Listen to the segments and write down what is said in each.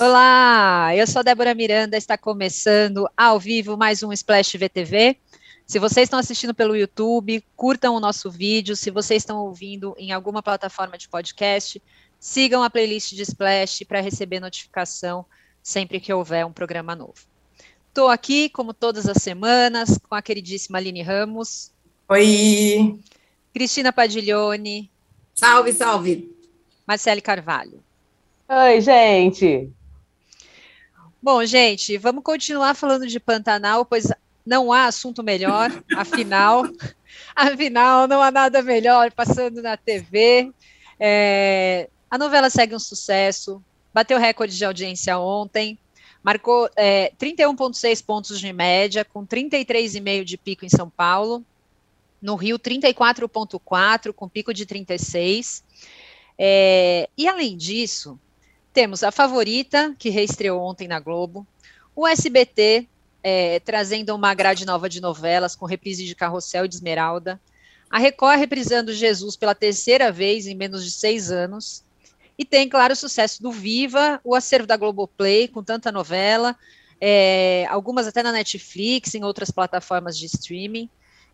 Olá, eu sou Débora Miranda, está começando ao vivo mais um Splash VTV. Se vocês estão assistindo pelo YouTube, curtam o nosso vídeo. Se vocês estão ouvindo em alguma plataforma de podcast, sigam a playlist de Splash para receber notificação sempre que houver um programa novo. Estou aqui, como todas as semanas, com a queridíssima Aline Ramos. Oi! Cristina Padiglione. Salve, salve! Marcele Carvalho. Oi, gente! Bom, gente, vamos continuar falando de Pantanal, pois não há assunto melhor, afinal, afinal, não há nada melhor passando na TV. É, a novela segue um sucesso, bateu recorde de audiência ontem, marcou é, 31,6 pontos de média, com 33,5 de pico em São Paulo, no Rio 34,4, com pico de 36. É, e além disso, temos a Favorita, que reestreou ontem na Globo, o SBT, é, trazendo uma grade nova de novelas, com reprise de Carrossel e de Esmeralda, a Record reprisando Jesus pela terceira vez em menos de seis anos, e tem, claro, o sucesso do Viva, o acervo da Globoplay, com tanta novela, é, algumas até na Netflix, em outras plataformas de streaming.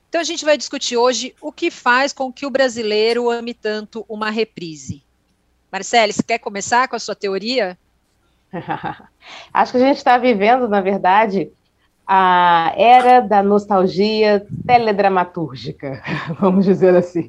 Então a gente vai discutir hoje o que faz com que o brasileiro ame tanto uma reprise. Marcele, você quer começar com a sua teoria? Acho que a gente está vivendo, na verdade, a era da nostalgia teledramatúrgica, vamos dizer assim.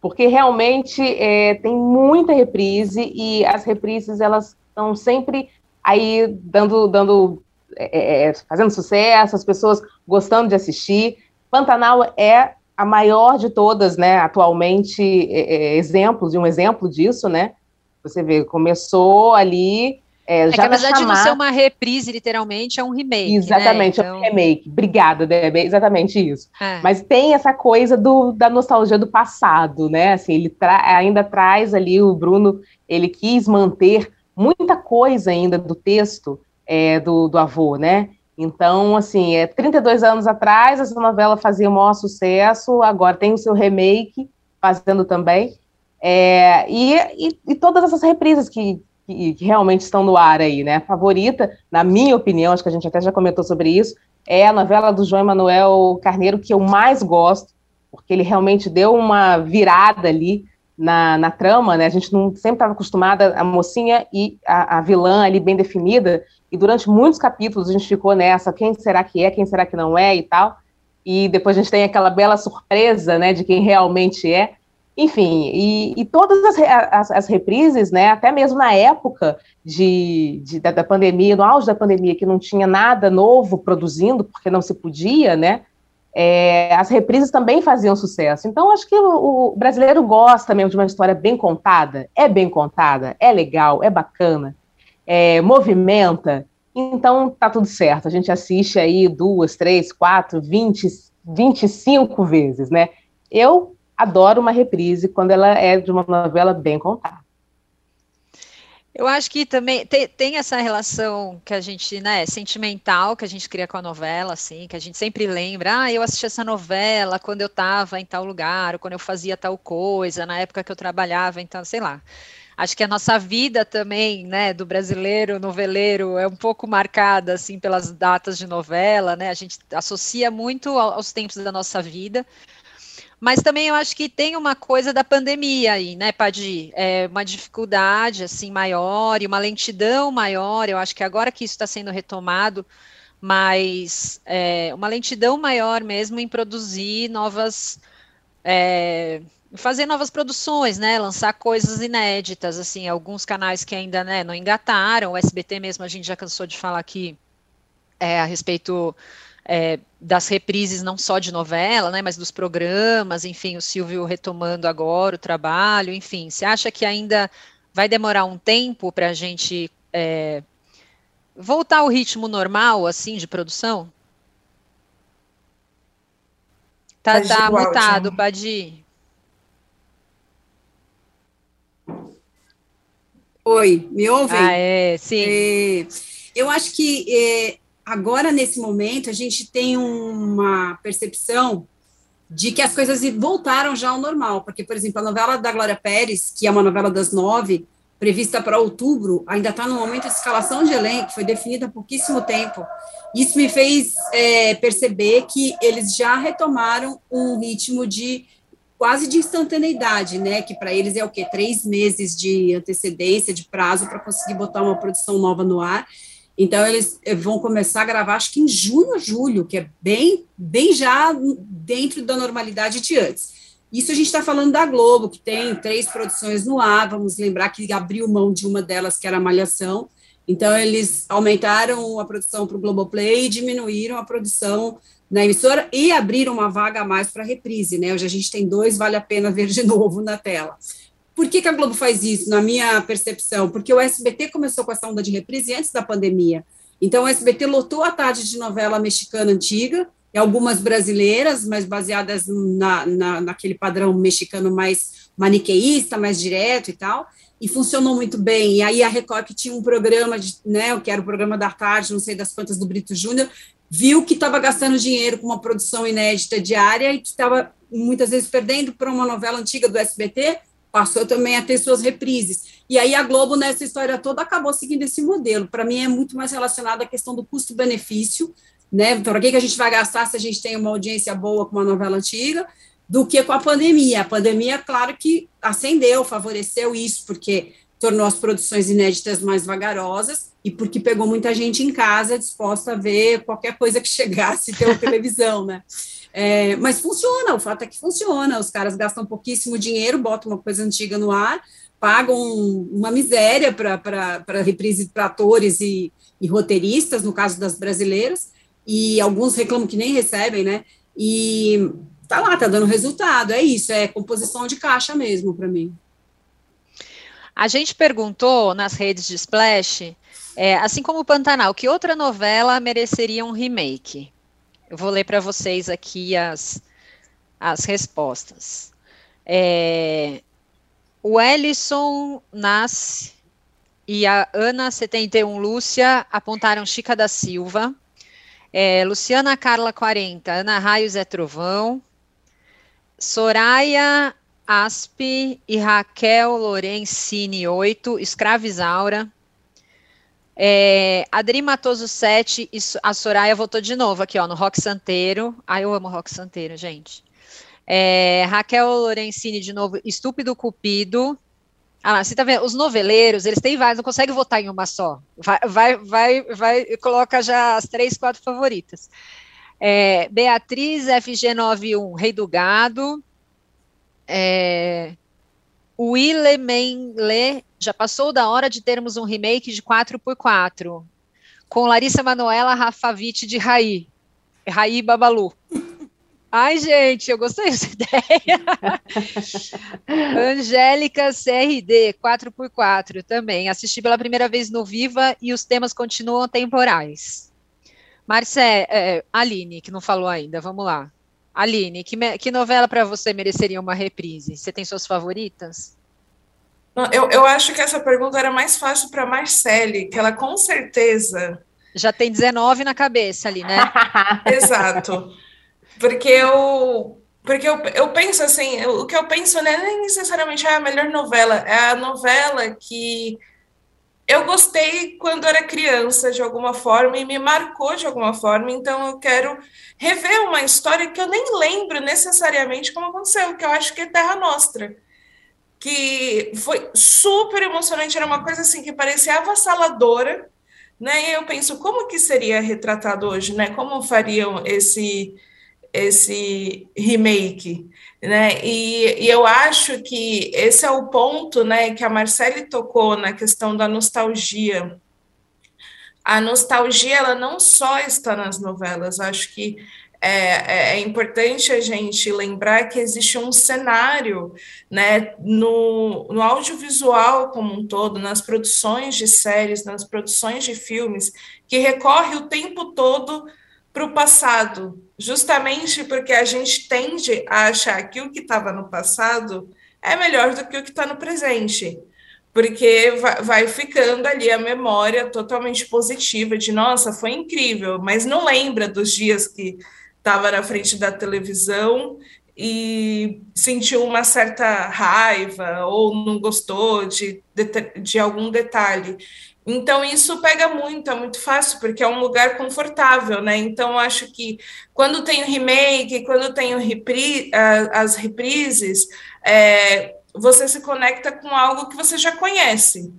Porque realmente é, tem muita reprise e as reprises elas estão sempre aí dando, dando é, é, fazendo sucesso, as pessoas gostando de assistir. Pantanal é a maior de todas, né? Atualmente, é, é, exemplos de um exemplo disso, né? Você vê, começou ali. É, é já que, apesar chamar... de não ser uma reprise, literalmente, é um remake. Né? Exatamente, né? então... é um então remake. Obrigada, Deb, é exatamente isso. É. Mas tem essa coisa do, da nostalgia do passado, né? Assim, ele tra ainda traz ali, o Bruno, ele quis manter muita coisa ainda do texto é, do, do avô, né? Então, assim, é 32 anos atrás, essa novela fazia o maior sucesso, agora tem o seu remake, fazendo também. É, e, e, e, todas essas reprises que, que, que, realmente estão no ar aí, né? A favorita, na minha opinião, acho que a gente até já comentou sobre isso, é a novela do João Emanuel Carneiro que eu mais gosto, porque ele realmente deu uma virada ali na, na trama, né? A gente não sempre estava acostumada a mocinha e a, a, vilã ali bem definida, e durante muitos capítulos a gente ficou nessa, quem será que é, quem será que não é e tal. E depois a gente tem aquela bela surpresa, né, de quem realmente é. Enfim, e, e todas as, as, as, reprises, né, até mesmo na época de, de da, da, pandemia, no auge da pandemia, que não tinha nada novo produzindo, porque não se podia, né, é, as reprises também faziam sucesso. Então, acho que o, o, brasileiro gosta mesmo de uma história bem contada, é bem contada, é legal, é bacana, é, movimenta, então tá tudo certo. A gente assiste aí duas, três, quatro, vinte, vinte e cinco vezes, né? Eu adoro uma reprise quando ela é de uma novela bem contada. Eu acho que também tem, tem, essa relação que a gente, né, sentimental que a gente cria com a novela, assim, que a gente sempre lembra, ah, eu assisti essa novela quando eu estava em tal lugar, ou quando eu fazia tal coisa, na época que eu trabalhava, então, sei lá. Acho que a nossa vida também, né, do brasileiro noveleiro é um pouco marcada, assim, pelas datas de novela, né, a gente associa muito aos tempos da nossa vida, mas também eu acho que tem uma coisa da pandemia aí, né, Padi? É uma dificuldade assim maior e uma lentidão maior. Eu acho que agora que isso está sendo retomado, mas é, uma lentidão maior mesmo em produzir novas. É, fazer novas produções, né, lançar coisas inéditas, assim, alguns canais que ainda, né, não engataram, o SBT mesmo a gente já cansou de falar aqui é, a respeito é, das reprises não só de novela, né, mas dos programas, enfim, o Silvio retomando agora o trabalho, enfim, você acha que ainda vai demorar um tempo para a gente é, voltar ao ritmo normal, assim, de produção? Tá, tá mutado, Padi. Oi, me ouvem? Ah, é, sim. É, eu acho que é, agora, nesse momento, a gente tem uma percepção de que as coisas voltaram já ao normal, porque, por exemplo, a novela da Glória Pérez, que é uma novela das nove, prevista para outubro, ainda está no momento de escalação de elenco, foi definida há pouquíssimo tempo. Isso me fez é, perceber que eles já retomaram um ritmo de quase de instantaneidade, né? Que para eles é o quê? Três meses de antecedência, de prazo para conseguir botar uma produção nova no ar. Então eles eh, vão começar a gravar, acho que em junho, julho, que é bem, bem já dentro da normalidade de antes. Isso a gente está falando da Globo, que tem três produções no ar. Vamos lembrar que abriu mão de uma delas, que era a Malhação. Então, eles aumentaram a produção para o Globoplay e diminuíram a produção na emissora e abriram uma vaga a mais para reprise, né? Hoje a gente tem dois, vale a pena ver de novo na tela. Por que, que a Globo faz isso, na minha percepção? Porque o SBT começou com essa onda de reprise antes da pandemia. Então, o SBT lotou a tarde de novela mexicana antiga, e algumas brasileiras, mas baseadas na, na, naquele padrão mexicano mais maniqueísta, mais direto e tal, e funcionou muito bem. E aí a Record, que tinha um programa, de, né, que era o programa da tarde, não sei das quantas, do Brito Júnior, viu que estava gastando dinheiro com uma produção inédita diária e que estava muitas vezes perdendo para uma novela antiga do SBT, passou também a ter suas reprises. E aí a Globo, nessa história toda, acabou seguindo esse modelo. Para mim, é muito mais relacionado à questão do custo-benefício, né? Para que, que a gente vai gastar se a gente tem uma audiência boa com uma novela antiga, do que com a pandemia. A pandemia, claro que acendeu, favoreceu isso, porque tornou as produções inéditas mais vagarosas e porque pegou muita gente em casa disposta a ver qualquer coisa que chegasse pela televisão, né? É, mas funciona, o fato é que funciona. Os caras gastam pouquíssimo dinheiro, botam uma coisa antiga no ar, pagam uma miséria para reprise para atores e, e roteiristas, no caso das brasileiras, e alguns reclamam que nem recebem, né? E tá lá, tá dando resultado. É isso, é composição de caixa mesmo para mim. A gente perguntou nas redes de Splash, é, assim como o Pantanal, que outra novela mereceria um remake? Eu vou ler para vocês aqui as, as respostas. É, o Ellison Nasce e a Ana 71 Lúcia apontaram Chica da Silva. É, Luciana Carla 40, Ana Raios é Trovão. Soraya Aspe e Raquel Lorenzini 8, Escravizaura. É, Adri Matoso 7 e a Soraya voltou de novo aqui, ó, no Rock Santeiro. Ah, eu amo Rock Santeiro, gente. É, Raquel Lorenzini de novo, Estúpido Cupido. Ah você tá vendo? Os noveleiros, eles têm vários, não conseguem votar em uma só. Vai, vai, vai, vai coloca já as três, quatro favoritas. É, Beatriz FG91, Rei do Gado. É, Menle, já passou da hora de termos um remake de 4x4, com Larissa Manoela Rafavite de Raí. Raí Babalu. Ai, gente, eu gostei dessa ideia. Angélica CRD, 4x4 também. Assisti pela primeira vez no Viva e os temas continuam temporais. Marcé, é, Aline, que não falou ainda, vamos lá. Aline, que, que novela para você mereceria uma reprise? Você tem suas favoritas? Eu, eu acho que essa pergunta era mais fácil para Marcele, que ela com certeza. Já tem 19 na cabeça ali, né? Exato. Porque eu. Porque eu, eu penso assim, eu, o que eu penso não é nem necessariamente ah, a melhor novela, é a novela que eu gostei quando era criança, de alguma forma, e me marcou de alguma forma, então eu quero rever uma história que eu nem lembro necessariamente como aconteceu, que eu acho que é Terra Nostra. Que foi super emocionante, era uma coisa assim que parecia avassaladora, né? E eu penso, como que seria retratado hoje, né? Como fariam esse esse remake, né? E, e, eu acho que esse é o ponto, né, que a Marcele tocou na questão da nostalgia. A nostalgia, ela não só está nas novelas, acho que é, é, é importante a gente lembrar que existe um cenário, né, no, no audiovisual como um todo, nas produções de séries, nas produções de filmes, que recorre o tempo todo para o passado, justamente porque a gente tende a achar que o que estava no passado é melhor do que o que está no presente, porque vai ficando ali a memória totalmente positiva de nossa, foi incrível, mas não lembra dos dias que estava na frente da televisão e sentiu uma certa raiva ou não gostou de, de, de algum detalhe. Então, isso pega muito, é muito fácil, porque é um lugar confortável, né? Então, acho que quando tem o remake, quando tem repri, as reprises, é, você se conecta com algo que você já conhece.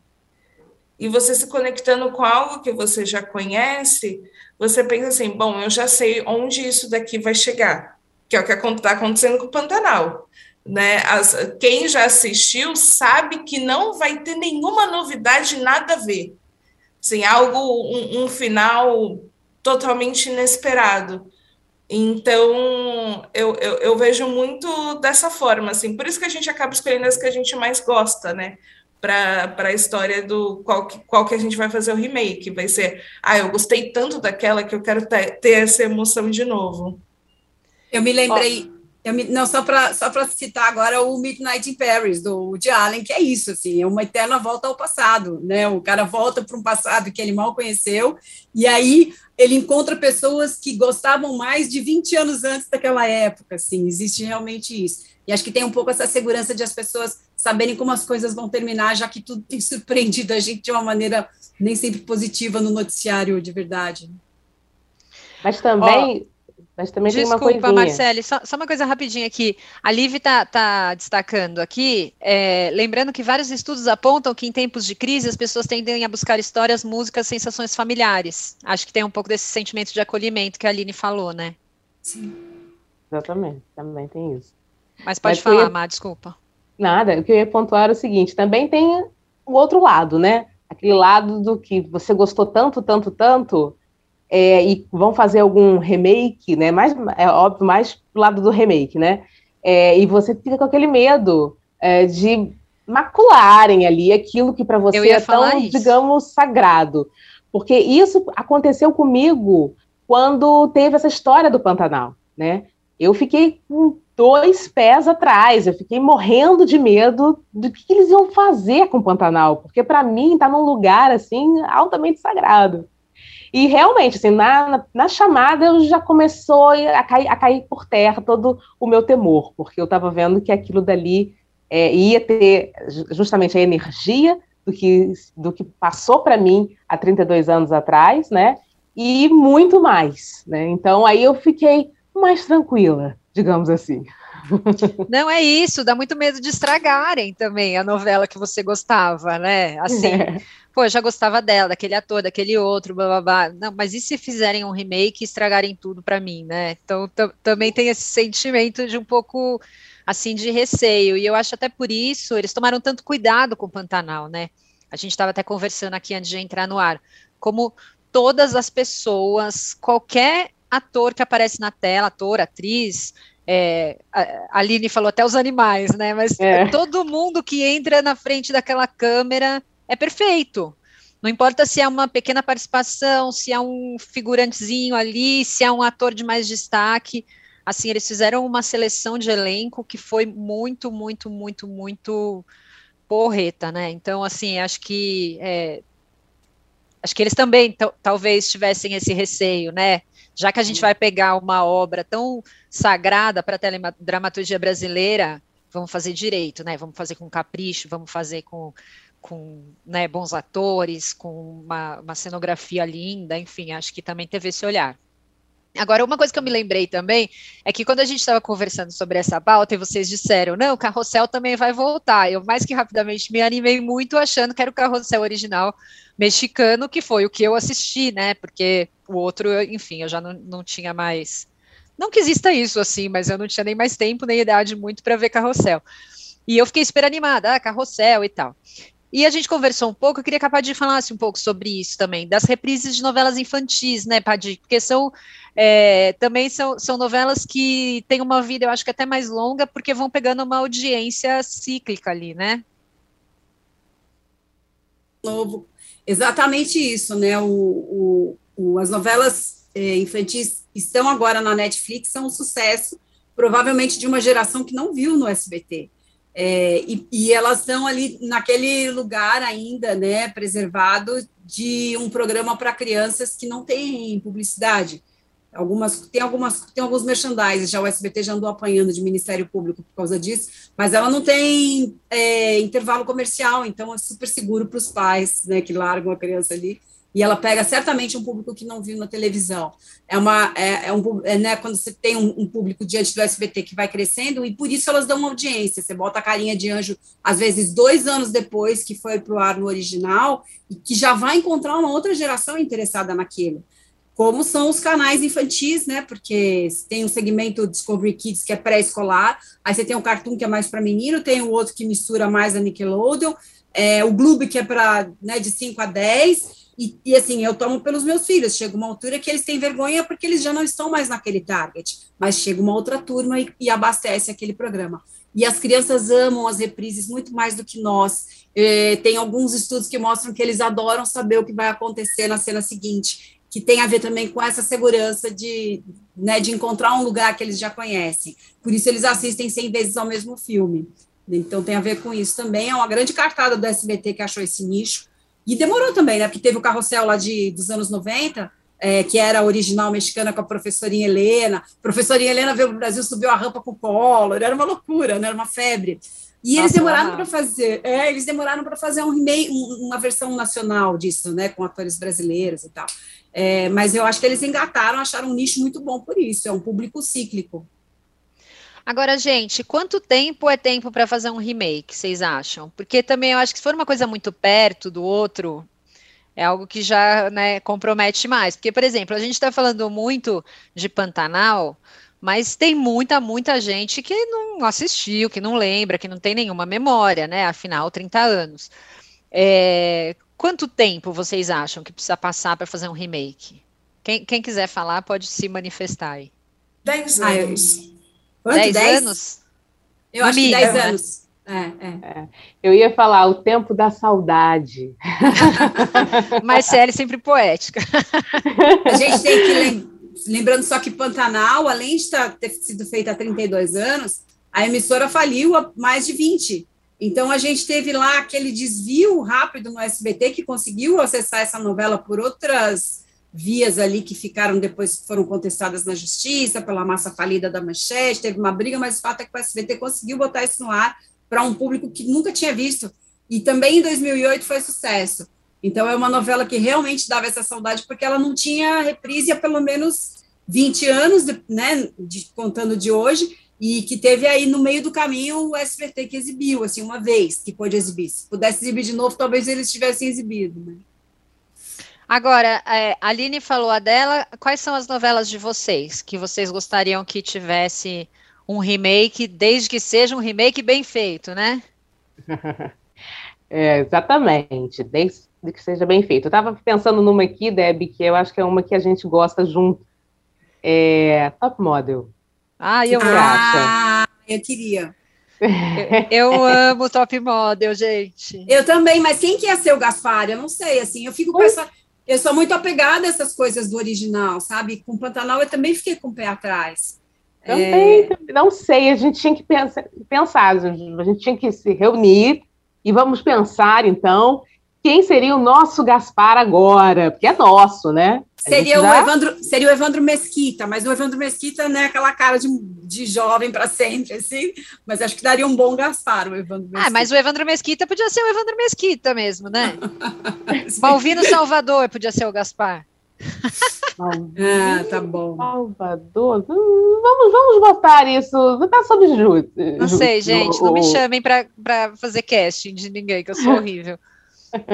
E você se conectando com algo que você já conhece, você pensa assim: bom, eu já sei onde isso daqui vai chegar, que é o que está acontecendo com o Pantanal. Né? As, quem já assistiu sabe que não vai ter nenhuma novidade, nada a ver. Assim, algo, um, um final totalmente inesperado. Então, eu, eu, eu, vejo muito dessa forma, assim, por isso que a gente acaba escolhendo as que a gente mais gosta, né? Para a história do qual que, qual que a gente vai fazer o remake. Vai ser, ah, eu gostei tanto daquela que eu quero ter, ter essa emoção de novo. Eu me lembrei, eu me, não, só para só citar agora o Midnight in Paris, do Woody Allen, que é isso, assim, é uma eterna volta ao passado, né? O cara volta para um passado que ele mal conheceu, e aí ele encontra pessoas que gostavam mais de 20 anos antes daquela época, assim, existe realmente isso. E acho que tem um pouco essa segurança de as pessoas saberem como as coisas vão terminar, já que tudo tem surpreendido a gente de uma maneira nem sempre positiva no noticiário de verdade. Mas também, mas também Desculpa, tem uma coisinha. Marcele, só, só, uma coisa rapidinha aqui. A Liv está tá destacando aqui, é, lembrando que vários estudos apontam que em tempos de crise as pessoas tendem a buscar histórias, músicas, sensações familiares. Acho que tem um pouco desse sentimento de acolhimento que a Aline falou, né? Sim. Exatamente, também tem isso. Mas pode Mas falar, ia... Má, desculpa. Nada, o que eu ia pontuar é o seguinte, também tem o outro lado, né? Aquele lado do que você gostou tanto, tanto, tanto, é, e vão fazer algum remake, né? Mais, é óbvio, mais pro lado do remake, né? É, e você fica com aquele medo é, de macularem ali aquilo que para você é tão, isso. digamos, sagrado. Porque isso aconteceu comigo quando teve essa história do Pantanal, né? Eu fiquei com dois pés atrás, eu fiquei morrendo de medo do que, eles iam fazer com o Pantanal, porque para mim tá num lugar assim altamente sagrado. E realmente, assim, na, na chamada eu já começou a cair, a cair por terra todo o meu temor, porque eu estava vendo que aquilo dali é, ia ter justamente a energia do que, do que passou para mim há 32 anos atrás, né? E muito mais, né? Então aí eu fiquei mais tranquila, digamos assim. Não é isso, dá muito medo de estragarem também a novela que você gostava, né? Assim, é. pô, já gostava dela, daquele ator, daquele outro, blá blá blá. Não, mas e se fizerem um remake e estragarem tudo para mim, né? Então também tem esse sentimento de um pouco assim de receio. E eu acho até por isso eles tomaram tanto cuidado com o Pantanal, né? A gente estava até conversando aqui antes de entrar no ar, como todas as pessoas, qualquer ator que aparece na tela, ator, atriz, é, a Aline falou até os animais, né? Mas é. todo mundo que entra na frente daquela câmera é perfeito. Não importa se é uma pequena participação, se é um figurantezinho ali, se é um ator de mais destaque. Assim, eles fizeram uma seleção de elenco que foi muito, muito, muito, muito porreta, né? Então, assim, acho que é, acho que eles também talvez tivessem esse receio, né? Já que a gente vai pegar uma obra tão sagrada para a teledramaturgia brasileira, vamos fazer direito, né? Vamos fazer com capricho, vamos fazer com, com né, bons atores, com uma, uma cenografia linda, enfim, acho que também teve esse olhar. Agora, uma coisa que eu me lembrei também é que quando a gente estava conversando sobre essa pauta e vocês disseram, não, o Carrossel também vai voltar. Eu mais que rapidamente me animei muito achando que era o Carrossel original mexicano, que foi o que eu assisti, né? Porque o outro, enfim, eu já não, não tinha mais. Não que exista isso assim, mas eu não tinha nem mais tempo nem idade muito para ver Carrossel. E eu fiquei super animada, ah, Carrossel e tal. E a gente conversou um pouco, eu queria que a Padir falasse um pouco sobre isso também, das reprises de novelas infantis, né, Padir? Porque são é, também são, são novelas que têm uma vida, eu acho que até mais longa, porque vão pegando uma audiência cíclica ali, né? Novo. Exatamente isso, né? O, o, o as novelas é, infantis estão agora na Netflix, são um sucesso, provavelmente de uma geração que não viu no SBT. É, e, e, elas estão ali naquele lugar ainda, né, preservado de um programa para crianças que não tem publicidade. Algumas, tem, algumas, tem alguns merchandising, já o SBT já andou apanhando de Ministério Público por causa disso, mas ela não tem é, intervalo comercial, então é super seguro para os pais, né, que largam a criança ali, e ela pega certamente um público que não viu na televisão. É uma, é, é um, é, né, quando você tem um, um, público diante do SBT que vai crescendo, e por isso elas dão uma audiência, você bota a carinha de anjo, às vezes dois anos depois que foi para o ar no original, e que já vai encontrar uma outra geração interessada naquilo como são os canais infantis, né? Porque tem um segmento Discovery Kids que é pré-escolar, aí você tem um Cartoon que é mais para menino, tem o outro que mistura mais a Nickelodeon, é, o Gloob que é para né, de 5 a 10, e, e, assim, eu tomo pelos meus filhos, chega uma altura que eles têm vergonha porque eles já não estão mais naquele target, mas chega uma outra turma e, e abastece aquele programa. E as crianças amam as reprises muito mais do que nós. É, tem alguns estudos que mostram que eles adoram saber o que vai acontecer na cena seguinte que tem a ver também com essa segurança de, né, de encontrar um lugar que eles já conhecem. Por isso eles assistem 100 vezes ao mesmo filme. Então tem a ver com isso também. É uma grande cartada do SBT que achou esse nicho. E demorou também, né? Porque teve o carrossel lá de, dos anos 90, é, que era original mexicana com a professorinha Helena. A professorinha Helena veio para o Brasil, subiu a rampa com o Collor, era uma loucura, né? era uma febre. E eles demoraram para fazer, é, eles demoraram para fazer um remake, uma versão nacional disso, né, com atores brasileiros e tal. É, mas eu acho que eles engataram, acharam um nicho muito bom por isso, é um público cíclico. Agora, gente, quanto tempo é tempo para fazer um remake, vocês acham? Porque também eu acho que se for uma coisa muito perto do outro, é algo que já né, compromete mais. Porque, por exemplo, a gente está falando muito de Pantanal, mas tem muita, muita gente que não assistiu, que não lembra, que não tem nenhuma memória, né? Afinal, 30 anos. É, quanto tempo vocês acham que precisa passar para fazer um remake? Quem, quem, quiser falar pode se manifestar aí. 10 anos. Quanto? 10, anos? Eu acho Amiga, que 10 anos. É, é. É. Eu ia falar o tempo da saudade. Marcele sempre poética. A gente tem que lembrar lembrando só que Pantanal, além de ter sido feita há 32 anos, a emissora faliu há mais de 20. Então, a gente teve lá aquele desvio rápido no SBT, que conseguiu acessar essa novela por outras vias ali que ficaram depois, foram contestadas na justiça, pela massa falida da Manchete, teve uma briga, mas o fato é que o SBT conseguiu botar isso no ar para um público que nunca tinha visto. E também em 2008 foi sucesso. Então, é uma novela que realmente dava essa saudade, porque ela não tinha reprise há pelo menos 20 anos, né, de, contando de hoje, e que teve aí no meio do caminho o SBT que exibiu, assim, uma vez que pôde exibir. Se pudesse exibir de novo, talvez eles tivessem exibido, né? Agora, é, a Aline falou a dela, quais são as novelas de vocês que vocês gostariam que tivesse um remake, desde que seja um remake bem feito, né? É, exatamente, desde que seja bem feito. Eu estava pensando numa aqui, Deb, que eu acho que é uma que a gente gosta junto. É, top Model. Ah, eu ah, eu queria. Eu, eu, amo Top Model, gente. Eu também, mas quem que ia ser o Gaspar? Eu não sei, assim, eu fico com essa... Eu sou muito apegada a essas coisas do original, sabe? Com Pantanal eu também fiquei com o pé atrás. Também, é... não sei, a gente tinha que pensar, pensar, a gente tinha que se reunir e vamos pensar, então, quem seria o nosso Gaspar agora, porque é nosso, né? Seria, já... o Evandro, seria o Evandro Mesquita, mas o Evandro Mesquita, né, aquela cara de, de jovem para sempre, assim, mas acho que daria um bom Gaspar, o Evandro Mesquita. Ah, mas o Evandro Mesquita podia ser o Evandro Mesquita mesmo, né? Malvino Salvador podia ser o Gaspar. ah, tá bom. Salvador, vamos, vamos botar isso, tá sob júri. Não sei, gente, não me chamem para fazer casting de ninguém, que eu sou horrível.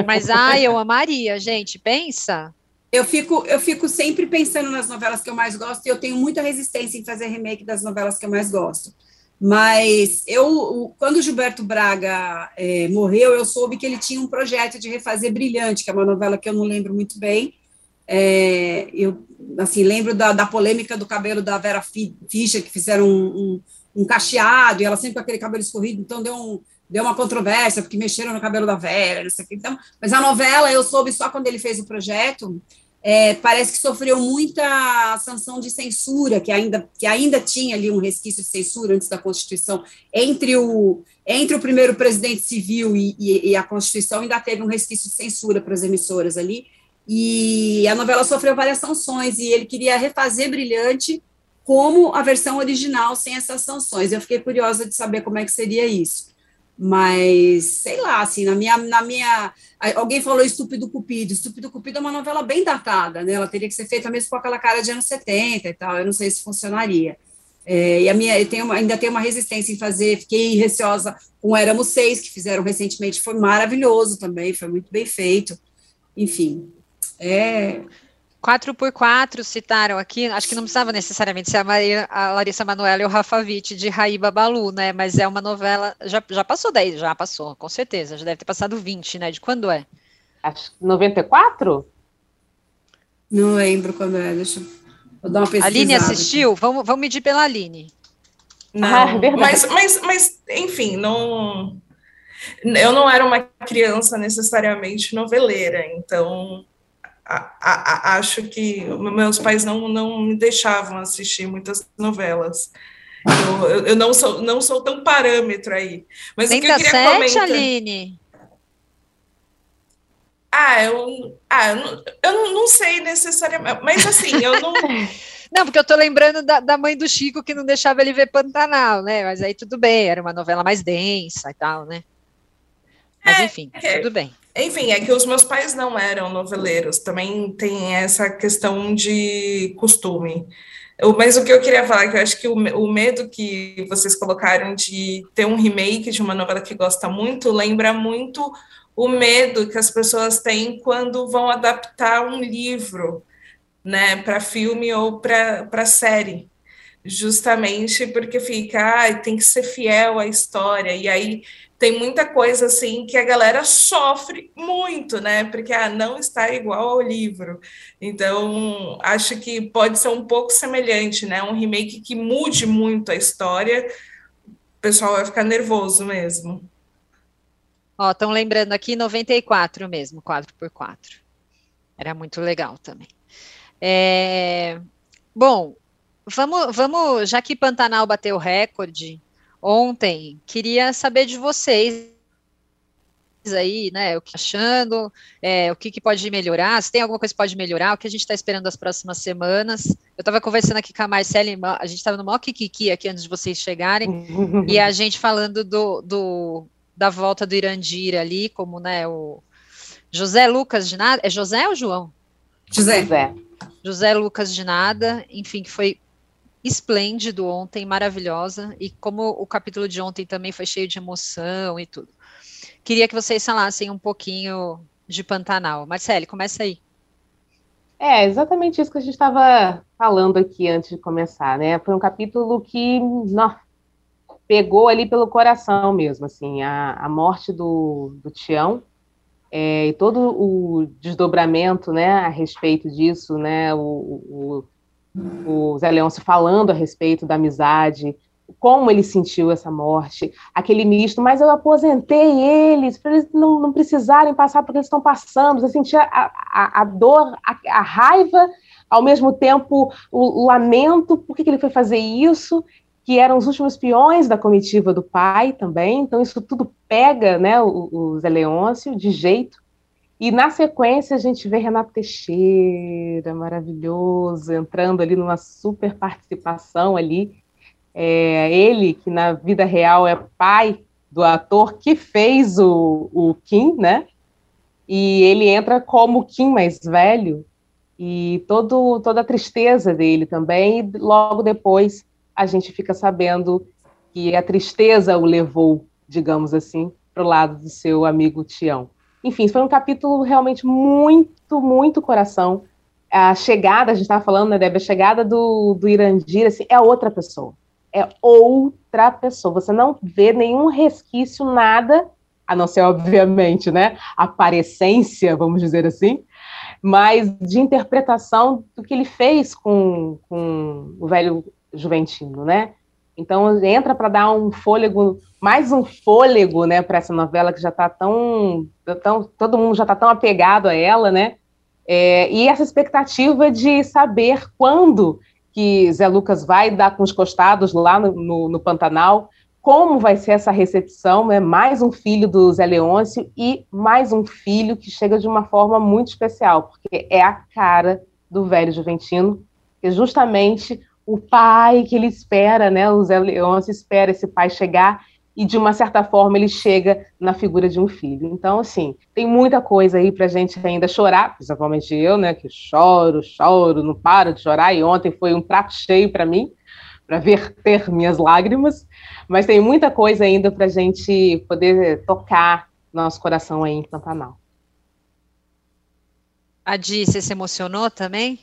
Mas, ah, eu amaria, gente, pensa. Eu fico, eu fico sempre pensando nas novelas que eu mais gosto e eu tenho muita resistência em fazer remake das novelas que eu mais gosto. Mas eu, quando o Gilberto Braga é, morreu, eu soube que ele tinha um projeto de refazer Brilhante, que é uma novela que eu não lembro muito bem. É, eu assim lembro da, da, polêmica do cabelo da Vera Fischer, que fizeram um, um, um cacheado, e ela sempre com aquele cabelo escorrido, então deu um, deu uma controvérsia, porque mexeram no cabelo da Vera, não sei o que. Então, mas a novela, eu soube só quando ele fez o projeto, é, parece que sofreu muita sanção de censura, que ainda, que ainda tinha ali um resquício de censura antes da Constituição, entre o, entre o primeiro presidente civil e, e, e a Constituição, ainda teve um resquício de censura para as emissoras ali, e a novela sofreu várias sanções, e ele queria refazer Brilhante como a versão original, sem essas sanções. Eu fiquei curiosa de saber como é que seria isso. Mas, sei lá, assim, na minha, na minha. Alguém falou Estúpido Cupido. Estúpido Cupido é uma novela bem datada, né? Ela teria que ser feita mesmo com aquela cara de anos 70 e tal. Eu não sei se funcionaria. É, e a minha, eu tenho uma, ainda tenho uma resistência em fazer, fiquei receosa com Éramos Seis, que fizeram recentemente, foi maravilhoso também, foi muito bem feito. Enfim, é, 4x4 citaram aqui, acho que não precisava necessariamente ser a, Maria, a Larissa Manoela e o Rafa Witt de Raíba Balu, né? Mas é uma novela, já, já passou 10, já passou, com certeza, já deve ter passado 20, né? De quando é? Acho que 94? Não lembro quando é, deixa eu dar uma pesquisada. A Aline assistiu? Vamos, vamos medir pela Aline. Não, ah, mas, mas, mas, enfim, não... Eu não era uma criança necessariamente noveleira, então a, a, acho que meus pais não, não me deixavam assistir muitas novelas. Eu, eu, eu não, sou, não sou tão parâmetro aí. Mas o que eu queria comentar... Aline? Ah, eu, ah, eu, não, eu não, não sei necessariamente, mas assim, eu não. Não, porque eu tô lembrando da, da, mãe do Chico que não deixava ele ver Pantanal, né? Mas aí tudo bem, era uma novela mais densa e tal, né? Mas é, enfim, é, tudo bem. Enfim, é que os meus pais não eram noveleiros, também tem essa questão de costume. Eu, mas o que eu queria falar, é que eu acho que o, o, medo que vocês colocaram de ter um remake de uma novela que gosta muito, lembra muito o medo que as pessoas têm quando vão adaptar um livro, né, para filme ou para série justamente porque fica, ah, tem que ser fiel à história, e aí tem muita coisa assim que a galera sofre muito, né? Porque ah, não está igual ao livro. Então, acho que pode ser um pouco semelhante, né? Um remake que mude muito a história, o pessoal vai ficar nervoso mesmo. Ó, estão lembrando aqui 94 mesmo, 4x4. Era muito legal também. É... Bom, vamos, vamos, já que Pantanal bateu recorde, ontem. Queria saber de vocês aí, né, o que tá achando, é, o que, que, pode melhorar, se tem alguma coisa que pode melhorar, o que a gente está esperando as próximas semanas. Eu estava conversando aqui com a Marcele, a gente estava no maior kikiki aqui antes de vocês chegarem, e a gente falando do, do, da volta do Irandira ali, como, né, o José Lucas de nada, é José ou João? José. José. José Lucas de nada, enfim, que foi esplêndido ontem, maravilhosa, e como o capítulo de ontem também foi cheio de emoção e tudo. Queria que vocês falassem um pouquinho de Pantanal. Marcele, começa aí. É, exatamente isso que a gente estava falando aqui antes de começar, né? Foi um capítulo que pegou ali pelo coração mesmo, assim, a, a morte do, do Tião é, e todo o desdobramento, né, a respeito disso, né, o, o, o Zé Leôncio falando a respeito da amizade, como ele sentiu essa morte, aquele misto, mas eu aposentei eles, para eles não, não, precisarem passar por que eles estão passando, você sentia a, a, a dor, a, a, raiva, ao mesmo tempo o, o lamento, por que, que ele foi fazer isso, que eram os últimos peões da comitiva do pai também, então isso tudo pega né, o, o Zé Leôncio de jeito, e na sequência a gente vê Renato Teixeira, maravilhoso, entrando ali numa super participação ali. É, ele, que na vida real é pai do ator que fez o, o Kim, né? E ele entra como Kim mais velho, e todo, toda a tristeza dele também, e logo depois a gente fica sabendo que a tristeza o levou, digamos assim, para o lado do seu amigo Tião. Enfim, foi um capítulo realmente muito, muito coração. A chegada, a gente estava falando, né, Débora, a chegada do, do Irandir, assim, é outra pessoa. É outra pessoa. Você não vê nenhum resquício, nada, a não ser, obviamente, né, aparência, vamos dizer assim, mas de interpretação do que ele fez com, com o velho Juventino, né? Então entra para dar um fôlego, mais um fôlego, né, para essa novela que já está tão, tão, todo mundo já está tão apegado a ela, né? É, e essa expectativa de saber quando que Zé Lucas vai dar com os costados lá no, no, no Pantanal, como vai ser essa recepção, né? Mais um filho do Zé Leôncio e mais um filho que chega de uma forma muito especial, porque é a cara do velho Juventino, que é justamente o pai que ele espera, né? O Zé Leôncio espera esse pai chegar e de uma certa forma ele chega na figura de um filho. Então, assim, tem muita coisa aí para a gente ainda chorar, principalmente eu, né, que choro, choro, não paro de chorar, e ontem foi um prato cheio para mim, para verter minhas lágrimas, mas tem muita coisa ainda para a gente poder tocar nosso coração aí em Pantanal. A Di, você se emocionou também?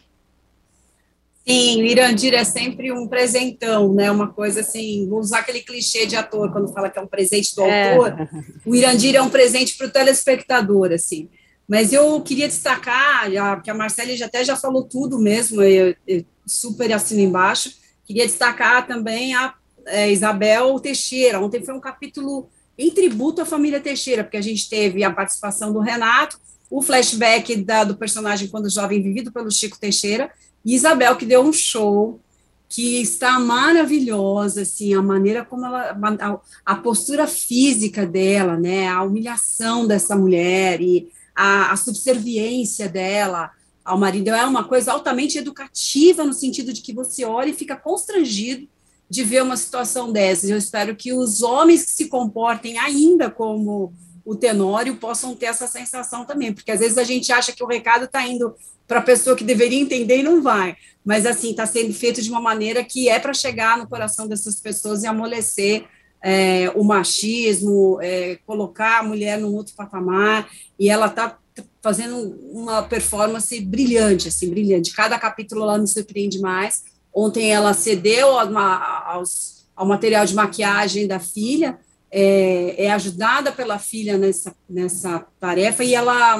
Sim, o Irandir é sempre um presentão, né? Uma coisa assim, vou usar aquele clichê de ator quando fala que é um presente do é. autor. O Irandir é um presente para o telespectador, assim. Mas eu queria destacar, já, porque a Marcele já até já falou tudo mesmo, eu, eu super assino embaixo. Queria destacar também a é, Isabel Teixeira. Ontem foi um capítulo em tributo à família Teixeira, porque a gente teve a participação do Renato, o flashback da, do personagem quando jovem vivido pelo Chico Teixeira, e Isabel, que deu um show que está maravilhosa, assim, a maneira como ela, a, a, postura física dela, né, a humilhação dessa mulher e a, a subserviência dela ao marido é uma coisa altamente educativa no sentido de que você olha e fica constrangido de ver uma situação dessa. Eu espero que os homens se comportem ainda como o Tenório possam ter essa sensação também, porque às vezes a gente acha que o recado está indo para a pessoa que deveria entender e não vai. Mas, assim, está sendo feito de uma maneira que é para chegar no coração dessas pessoas e amolecer é, o machismo, é, colocar a mulher num outro patamar, e ela está fazendo uma performance brilhante, assim, brilhante. Cada capítulo ela me surpreende mais. Ontem ela cedeu aos, ao material de maquiagem da filha, é, é ajudada pela filha nessa, nessa tarefa e ela,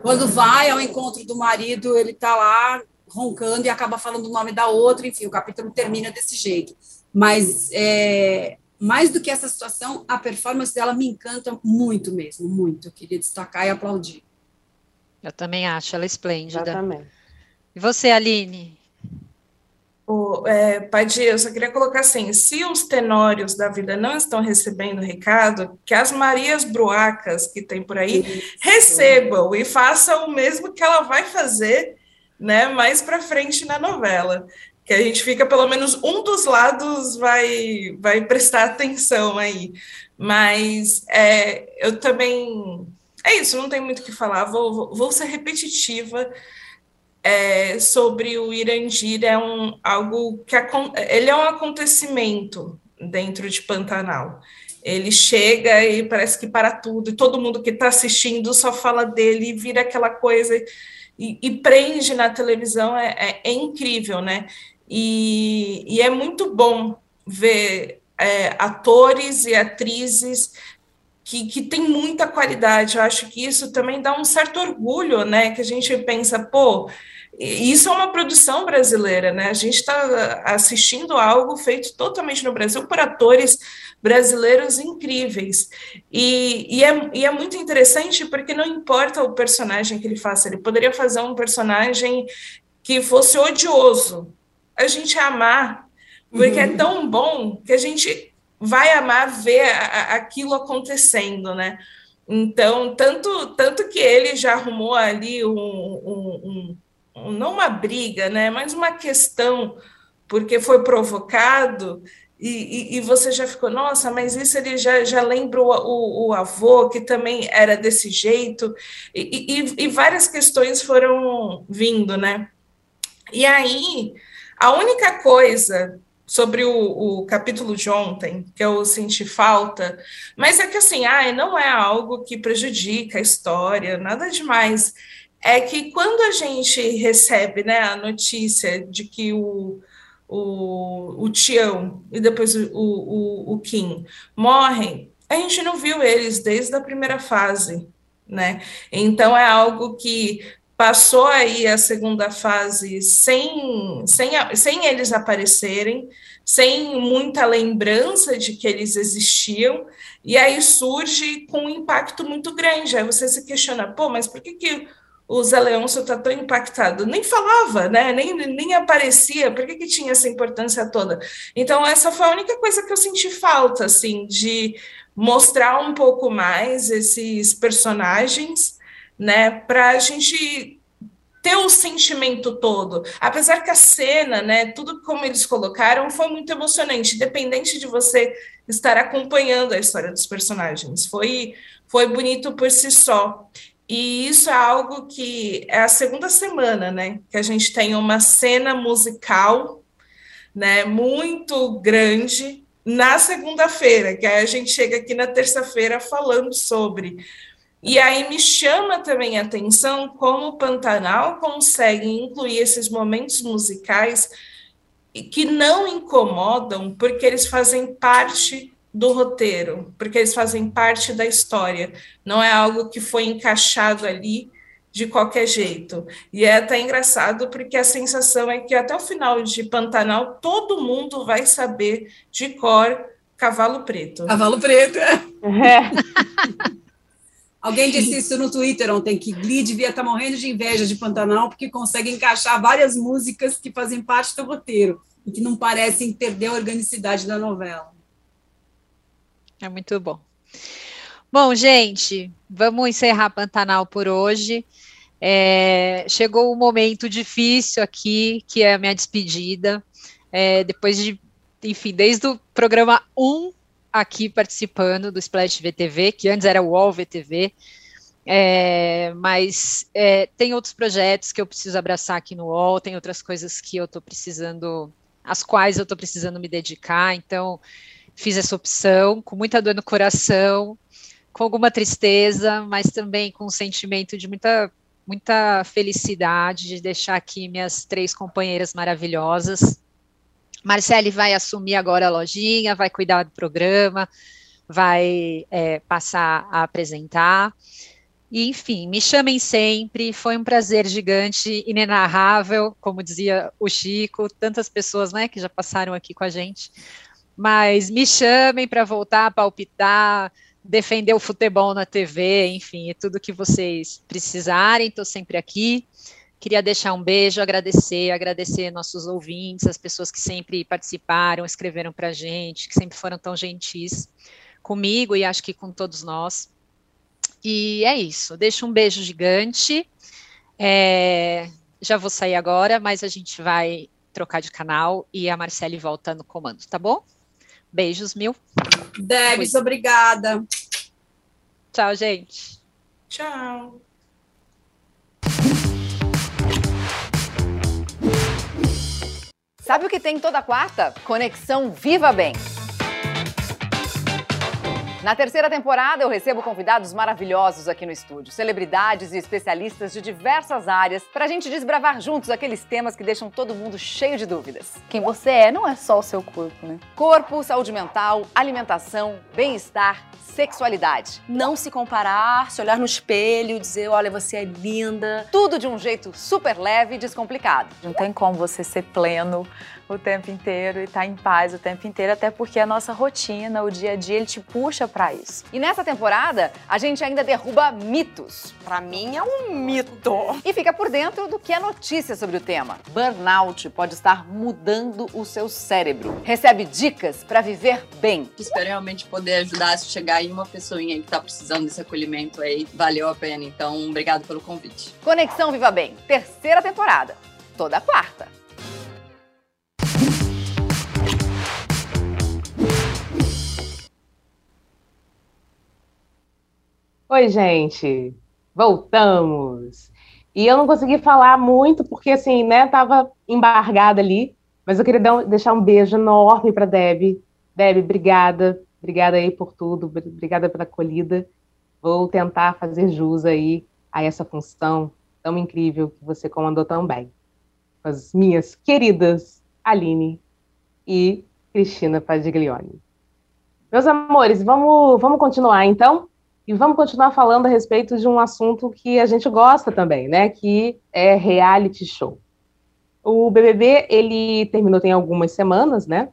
quando vai ao encontro do marido, ele está lá roncando e acaba falando o nome da outra, enfim, o capítulo termina desse jeito. Mas é, mais do que essa situação, a performance dela me encanta muito mesmo, muito. Eu queria destacar e aplaudir. Eu também acho ela esplêndida. Exatamente. E você, Aline? O, é, Padir, eu só queria colocar assim: se os tenórios da vida não estão recebendo recado, que as Marias Bruacas que tem por aí Isso. recebam e façam o mesmo que ela vai fazer né, mais para frente na novela. Que a gente fica, pelo menos um dos lados vai, vai prestar atenção aí. Mas é, eu também. É isso, não tem muito o que falar, vou, vou, vou ser repetitiva é, sobre o Irandir é um algo que ele é um acontecimento dentro de Pantanal. Ele chega e parece que para tudo, e todo mundo que está assistindo só fala dele e vira aquela coisa e, e prende na televisão, é, é, é incrível, né? E, e, é muito bom ver é, atores e atrizes que, que tem muita qualidade. Eu acho que isso também dá um certo orgulho, né? Que a gente pensa, pô, isso é uma produção brasileira, né? A gente está assistindo algo feito totalmente no Brasil por atores brasileiros incríveis. E, e, é, e é muito interessante porque não importa o personagem que ele faça, ele poderia fazer um personagem que fosse odioso. A gente amar, porque é uhum. é tão bom que a gente vai amar ver a, aquilo acontecendo, né? Então, tanto, tanto que ele já arrumou ali um, um, um, não uma briga, né, mas uma questão, porque foi provocado, e, e, e, você já ficou, nossa, mas isso ele já, já lembra o, o, o avô, que também era desse jeito, e, e, várias questões foram vindo, né? E aí, a única coisa sobre o, o, capítulo de ontem, que eu senti falta, mas é que assim, ah, não é algo que prejudica a história, nada demais. É que quando a gente recebe né, a notícia de que o, o, o Tião e depois o, o, o Kim morrem, a gente não viu eles desde a primeira fase, né? Então é algo que passou aí a segunda fase sem, sem, sem eles aparecerem, sem muita lembrança de que eles existiam, e aí surge com um impacto muito grande. Aí você se questiona, pô, mas por que, que o Zé Leôncio está tão impactado? Nem falava, né? nem, nem aparecia, por que, que tinha essa importância toda? Então, essa foi a única coisa que eu senti falta, assim, de mostrar um pouco mais esses personagens, né, para a gente ter o sentimento todo. Apesar que a cena, né, tudo como eles colocaram foi muito emocionante, independente de você estar acompanhando a história dos personagens. Foi foi bonito por si só. E isso é algo que é a segunda semana, né, que a gente tem uma cena musical, né, muito grande na segunda-feira, que aí a gente chega aqui na terça-feira falando sobre. E aí me chama também a atenção como o Pantanal consegue incluir esses momentos musicais que não incomodam, porque eles fazem parte do roteiro, porque eles fazem parte da história. Não é algo que foi encaixado ali de qualquer jeito. E é até engraçado porque a sensação é que até o final de Pantanal todo mundo vai saber de cor Cavalo Preto. Cavalo Preto, é. é. Alguém disse isso no Twitter ontem, que Glee devia estar morrendo de inveja de Pantanal, porque consegue encaixar várias músicas que fazem parte do roteiro e que não parecem perder a organicidade da novela. É muito bom. Bom, gente, vamos encerrar Pantanal por hoje. É, chegou um momento difícil aqui, que é a minha despedida. É, depois de, enfim, desde o programa 1 aqui participando do Splash VTV, que antes era o UOL VTV, é, mas é, tem outros projetos que eu preciso abraçar aqui no UOL, tem outras coisas que eu estou precisando, às quais eu estou precisando me dedicar, então fiz essa opção com muita dor no coração, com alguma tristeza, mas também com um sentimento de muita muita felicidade de deixar aqui minhas três companheiras maravilhosas. Marcele vai assumir agora a lojinha, vai cuidar do programa, vai é, passar a apresentar. E, enfim, me chamem sempre, foi um prazer gigante, inenarrável, como dizia o Chico, tantas pessoas né, que já passaram aqui com a gente. Mas me chamem para voltar a palpitar, defender o futebol na TV, enfim, tudo que vocês precisarem, estou sempre aqui. Queria deixar um beijo, agradecer, agradecer nossos ouvintes, as pessoas que sempre participaram, escreveram para a gente, que sempre foram tão gentis comigo e acho que com todos nós. E é isso, deixo um beijo gigante. É, já vou sair agora, mas a gente vai trocar de canal e a Marcele volta no comando, tá bom? Beijos mil. Debs, obrigada. Tchau, gente. Tchau. Sabe o que tem toda quarta? Conexão Viva Bem. Na terceira temporada, eu recebo convidados maravilhosos aqui no estúdio, celebridades e especialistas de diversas áreas, para a gente desbravar juntos aqueles temas que deixam todo mundo cheio de dúvidas. Quem você é não é só o seu corpo, né? Corpo, saúde mental, alimentação, bem-estar, sexualidade. Não se comparar, se olhar no espelho, dizer, olha, você é linda. Tudo de um jeito super leve e descomplicado. Não tem como você ser pleno o tempo inteiro e estar tá em paz o tempo inteiro, até porque a nossa rotina, o dia a dia, ele te puxa para isso. E nessa temporada, a gente ainda derruba mitos. Para mim é um mito. E fica por dentro do que é notícia sobre o tema. Burnout pode estar mudando o seu cérebro. Recebe dicas para viver bem. Espero realmente poder ajudar se chegar em uma pessoinha que está precisando desse acolhimento aí. Valeu a pena. Então, obrigado pelo convite. Conexão Viva Bem, terceira temporada. Toda quarta. Oi, gente, voltamos. E eu não consegui falar muito, porque, assim, né, tava embargada ali, mas eu queria dar, deixar um beijo enorme para Deb. Deb, obrigada, obrigada aí por tudo, obrigada pela acolhida. Vou tentar fazer jus aí a essa função tão incrível que você comandou tão bem. Com as minhas queridas Aline e Cristina Padiglione. Meus amores, vamos, vamos continuar então? E vamos continuar falando a respeito de um assunto que a gente gosta também, né? Que é reality show. O BBB, ele terminou tem algumas semanas, né?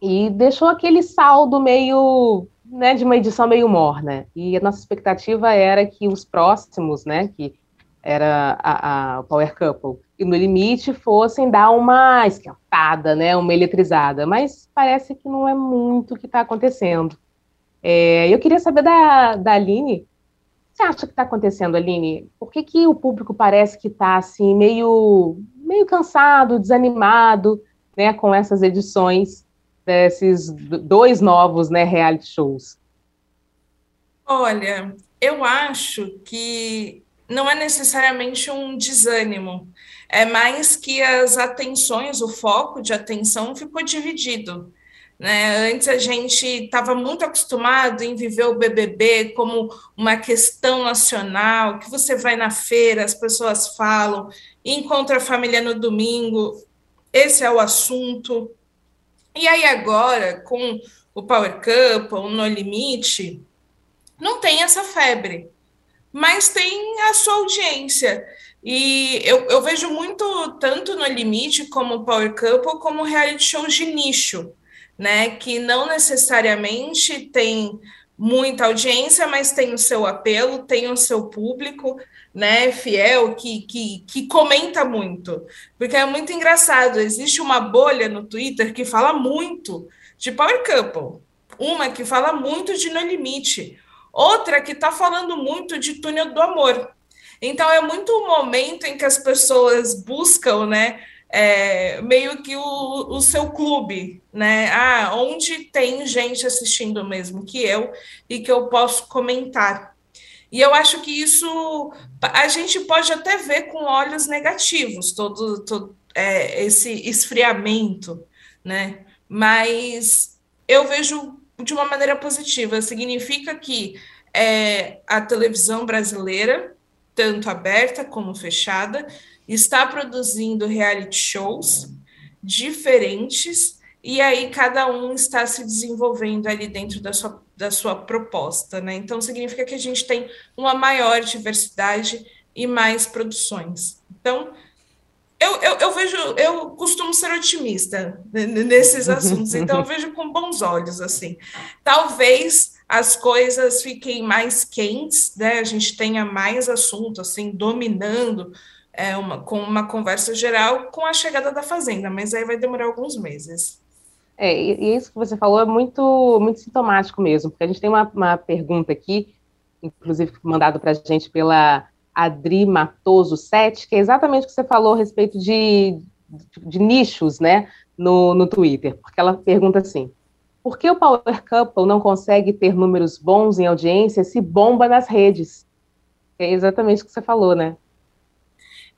E deixou aquele saldo meio, né, de uma edição meio morna. E a nossa expectativa era que os próximos, né, que era a, a, Power Couple, e no limite fossem dar uma esquentada, né, uma eletrizada, mas parece que não é muito o que está acontecendo. É, eu queria saber da, da Aline, o que você acha que está acontecendo, Aline? Por que, que o público parece que está assim, meio, meio cansado, desanimado, né, com essas edições desses dois novos né, reality shows? Olha, eu acho que não é necessariamente um desânimo, é mais que as atenções, o foco de atenção ficou dividido. Né? Antes a gente estava muito acostumado em viver o BBB como uma questão nacional, que você vai na feira, as pessoas falam, encontra a família no domingo, esse é o assunto. E aí agora, com o Power Cup, o No Limite, não tem essa febre, mas tem a sua audiência. E eu, eu vejo muito, tanto no Limite, como Power Couple, como reality shows de nicho, né? Que não necessariamente tem muita audiência, mas tem o seu apelo, tem o seu público, né, fiel, que, que, que comenta muito. Porque é muito engraçado, existe uma bolha no Twitter que fala muito de Power Couple, uma que fala muito de No Limite, outra que está falando muito de túnel do amor. Então é muito o momento em que as pessoas buscam, né? É, meio que o, o seu clube, né? Ah, onde tem gente assistindo mesmo que eu e que eu posso comentar. E eu acho que isso a gente pode até ver com olhos negativos, todo, todo é, esse esfriamento, né? Mas eu vejo de uma maneira positiva. Significa que é, a televisão brasileira, tanto aberta como fechada, está produzindo reality shows diferentes e aí cada um está se desenvolvendo ali dentro da sua, da sua proposta, né? Então significa que a gente tem uma maior diversidade e mais produções. Então, eu, eu, eu, vejo, eu costumo ser otimista nesses assuntos, então eu vejo com bons olhos, assim. Talvez as coisas fiquem mais quentes, né? A gente tenha mais assunto, assim, dominando é, uma, com uma conversa geral com a chegada da Fazenda, mas aí vai demorar alguns meses. É, e isso que você falou é muito, muito sintomático mesmo, porque a gente tem uma, uma pergunta aqui, inclusive mandado para a gente pela Adri Matoso 7, que é exatamente o que você falou a respeito de, de, de nichos, né, no, no Twitter, porque ela pergunta assim, por que o Power Couple não consegue ter números bons em audiência se bomba nas redes? É exatamente o que você falou, né?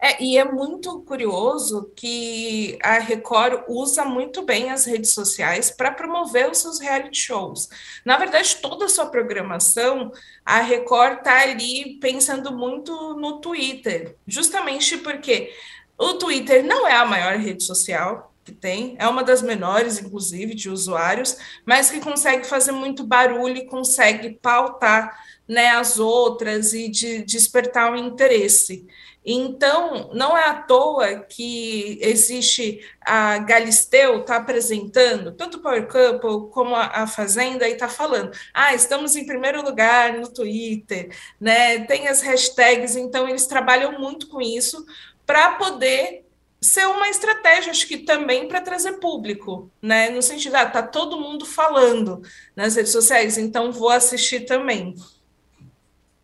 É, e é muito curioso que a Record usa muito bem as redes sociais para promover os seus reality shows. Na verdade, toda a sua programação, a Record está ali pensando muito no Twitter, justamente porque o Twitter não é a maior rede social, que tem, é uma das menores, inclusive, de usuários, mas que consegue fazer muito barulho e consegue pautar né, as outras e de despertar o um interesse. Então, não é à toa que existe a Galisteu está apresentando, tanto o Power Couple como a, a Fazenda, e está falando, ah, estamos em primeiro lugar no Twitter, né? Tem as hashtags, então eles trabalham muito com isso para poder ser uma estratégia, acho que também para trazer público, né? No sentido, ah, tá todo mundo falando nas redes sociais, então vou assistir também.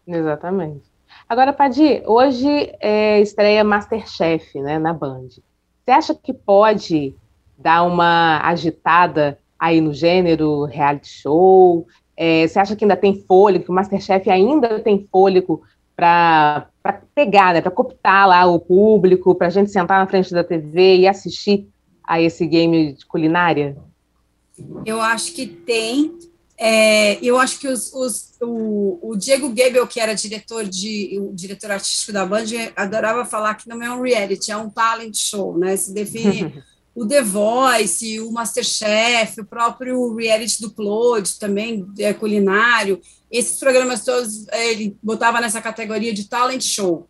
Exatamente. Agora, Padi, hoje é, estreia Masterchef né, na Band. Você acha que pode dar uma agitada aí no gênero reality show? É, você acha que ainda tem fôlego, que o Masterchef ainda tem fôlego para pegar, né, para cooptar lá o público, para a gente sentar na frente da TV e assistir a esse game de culinária? Eu acho que tem, é, eu acho que os, os, o, o, Diego Gebel, que era diretor de o diretor artístico da Band, adorava falar que não é um reality, é um talent show, né? Se define o The Voice, o Masterchef, o próprio reality do Claude, também é culinário. Esses programas todos ele botava nessa categoria de talent show.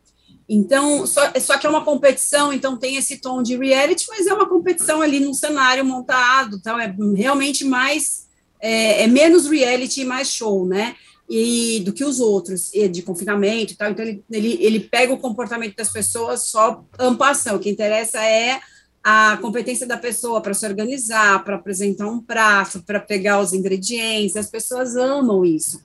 Então, só, só que é uma competição, então tem esse tom de reality, mas é uma competição ali num cenário montado, então é realmente mais é, é menos reality e mais show, né? e do que os outros, de confinamento e tal. Então, ele, ele, ele pega o comportamento das pessoas só ampação. O que interessa é a competência da pessoa para se organizar, para apresentar um prato, para pegar os ingredientes. As pessoas amam isso.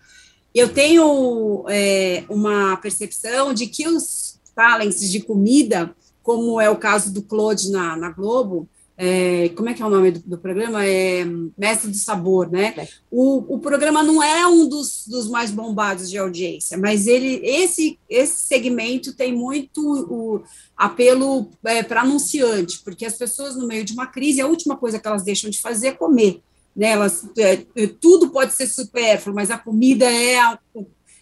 Eu tenho é, uma percepção de que os talents de comida, como é o caso do Claude na, na Globo, é, como é que é o nome do, do, programa? É Mestre do Sabor, né? É. O, o programa não é um dos, dos mais bombados de audiência, mas ele esse, esse segmento tem muito o apelo é, para anunciante, porque as pessoas no meio de uma crise, a última coisa que elas deixam de fazer é comer. Né? Elas, é, é tudo pode ser supérfluo, mas a comida é a,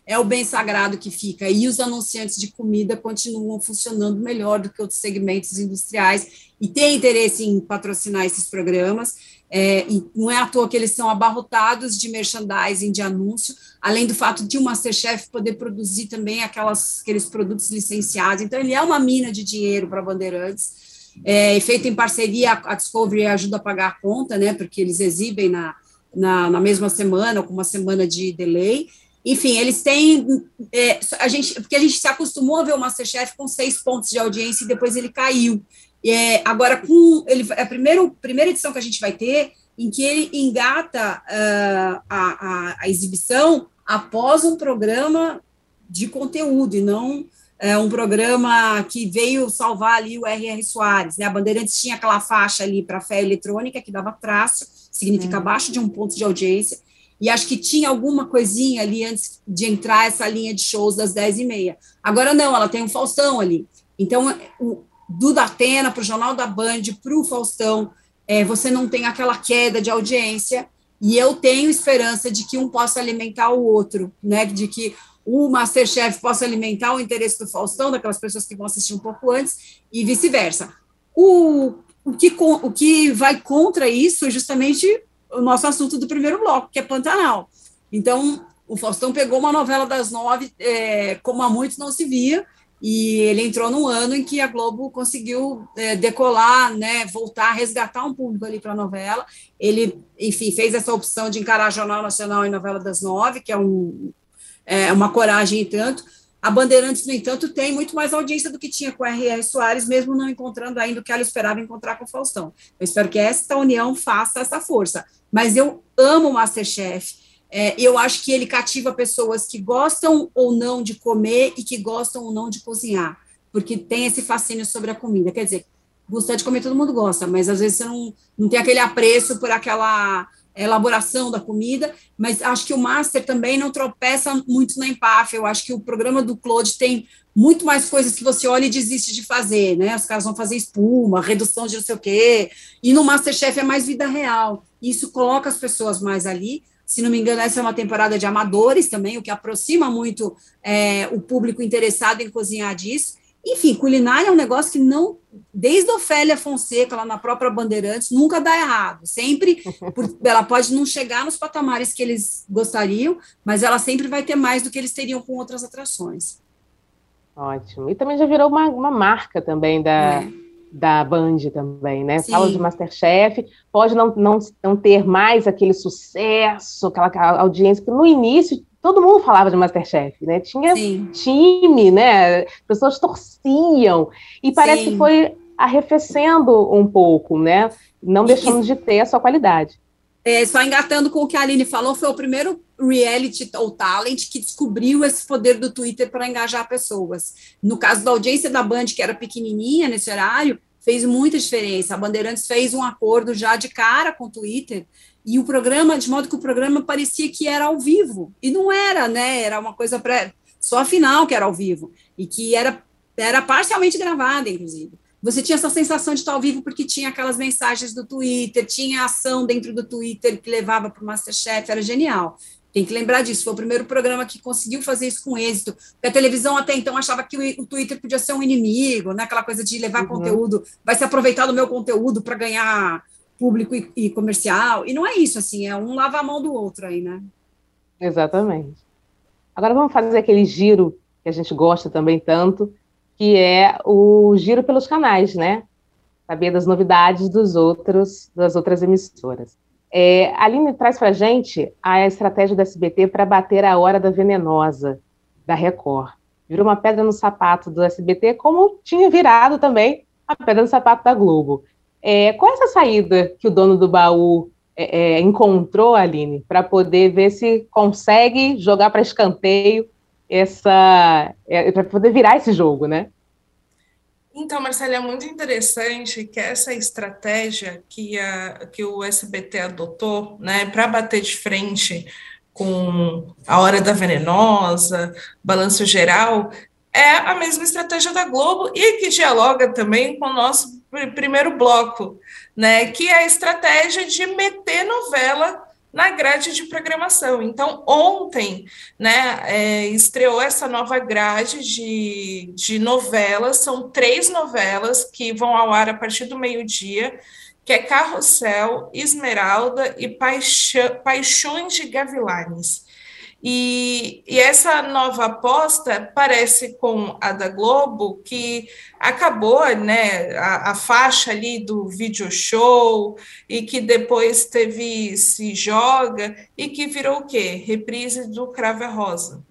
é o bem sagrado que fica. E os anunciantes de comida continuam funcionando melhor do que outros segmentos industriais e têm interesse em patrocinar esses programas. É, não é à toa que eles são abarrotados de merchandising, de anúncio, além do fato de o Masterchef poder produzir também aquelas, aqueles produtos licenciados. Então, ele é uma mina de dinheiro para Bandeirantes. É, feito em parceria, a Discovery ajuda a pagar a conta, né, porque eles exibem na, na, na mesma semana, com uma semana de delay, enfim, eles têm. É, a gente, porque a gente se acostumou a ver o Masterchef com seis pontos de audiência e depois ele caiu. É, agora, com ele, é a primeira, primeira edição que a gente vai ter, em que ele engata uh, a, a, a, exibição após um programa de conteúdo, e não é, um programa que veio salvar ali o R.R. Soares. Né? A Bandeirantes tinha aquela faixa ali para fé eletrônica, que dava traço, significa é. abaixo de um ponto de audiência, e acho que tinha alguma coisinha ali antes de entrar essa linha de shows das 10 e meia. Agora não, ela tem um Faustão ali. Então, o, do Datena para o Jornal da Band, para o Faustão, é, você não tem aquela queda de audiência, e eu tenho esperança de que um possa alimentar o outro, né? De que o Masterchef possa alimentar o interesse do Faustão, daquelas pessoas que vão assistir um pouco antes, e vice-versa. O, o, que, o que vai contra isso é justamente o nosso assunto do primeiro bloco, que é Pantanal. Então, o Faustão pegou uma novela das nove, é, como há muitos não se via, e ele entrou num ano em que a Globo conseguiu é, decolar, né, voltar, resgatar um público ali para a novela. Ele, enfim, fez essa opção de encarar Jornal Nacional e novela das nove, que é, um, é uma coragem e tanto. A Bandeirantes, no entanto, tem muito mais audiência do que tinha com a R.R. Soares, mesmo não encontrando ainda o que ela esperava encontrar com o Faustão. Eu espero que esta união faça essa força. Mas eu amo o Masterchef. É, eu acho que ele cativa pessoas que gostam ou não de comer e que gostam ou não de cozinhar, porque tem esse fascínio sobre a comida. Quer dizer, gostar de comer todo mundo gosta, mas às vezes você não, não tem aquele apreço por aquela elaboração da comida, mas acho que o Master também não tropeça muito na empáfia. Eu acho que o programa do Claude tem muito mais coisas que você olha e desiste de fazer, né? Os caras vão fazer espuma, redução de não sei o quê, e no Masterchef é mais vida real. Isso coloca as pessoas mais ali. Se não me engano, essa é uma temporada de amadores também, o que aproxima muito é, o público interessado em cozinhar disso. Enfim, culinária é um negócio que não, desde Ofélia Fonseca, lá na própria Bandeirantes, nunca dá errado. Sempre, por, ela pode não chegar nos patamares que eles gostariam, mas ela sempre vai ter mais do que eles teriam com outras atrações. Ótimo. E também já virou uma, uma marca também da, é. da Band também, né? Sim. Fala de Masterchef, pode não, não, não ter mais aquele sucesso, aquela audiência, que no início todo mundo falava de Masterchef, né? Tinha Sim. time, né? Pessoas torciam. E parece Sim. que foi arrefecendo um pouco, né? Não deixando de ter a sua qualidade. É, só engatando com o que a Aline falou, foi o primeiro reality ou talent que descobriu esse poder do Twitter para engajar pessoas. No caso da audiência da Band, que era pequenininha nesse horário, fez muita diferença. A Bandeirantes fez um acordo já de cara com o Twitter e o programa, de modo que o programa parecia que era ao vivo, e não era, né? Era uma coisa pré, só a final que era ao vivo, e que era, era parcialmente gravada, inclusive. Você tinha essa sensação de estar ao vivo porque tinha aquelas mensagens do Twitter, tinha ação dentro do Twitter que levava para o Masterchef, era genial. Tem que lembrar disso, foi o primeiro programa que conseguiu fazer isso com êxito. Porque a televisão até então achava que o, Twitter podia ser um inimigo, né? aquela coisa de levar uhum. conteúdo, vai se aproveitar do meu conteúdo para ganhar público e, e, comercial, e não é isso, assim, é um lava a mão do outro aí, né? Exatamente. Agora vamos fazer aquele giro que a gente gosta também tanto, que é o giro pelos canais, né? Saber das novidades dos outros, das outras emissoras. É, a Aline traz para gente a estratégia do SBT para bater a hora da venenosa da Record. Virou uma pedra no sapato do SBT, como tinha virado também a pedra no sapato da Globo. É, qual é essa saída que o dono do baú é, é encontrou, Aline, para poder ver se consegue jogar para escanteio essa. É, para poder virar esse jogo, né? Então, Marcela, é muito interessante que essa estratégia que, a, que o SBT adotou né, para bater de frente com a Hora da Venenosa, Balanço Geral, é a mesma estratégia da Globo e que dialoga também com o nosso primeiro bloco, né, que é a estratégia de meter novela na grade de programação. Então, ontem, né, é, estreou essa nova grade de, de novelas, são três novelas que vão ao ar a partir do meio-dia, que é Carrossel, Esmeralda e Paixão, Paixões de Gavilanes. E, e, essa nova aposta parece com a da Globo, que acabou né, a, a, faixa ali do video show e que depois teve Se Joga e que virou o quê? Reprise do Crave Rosa.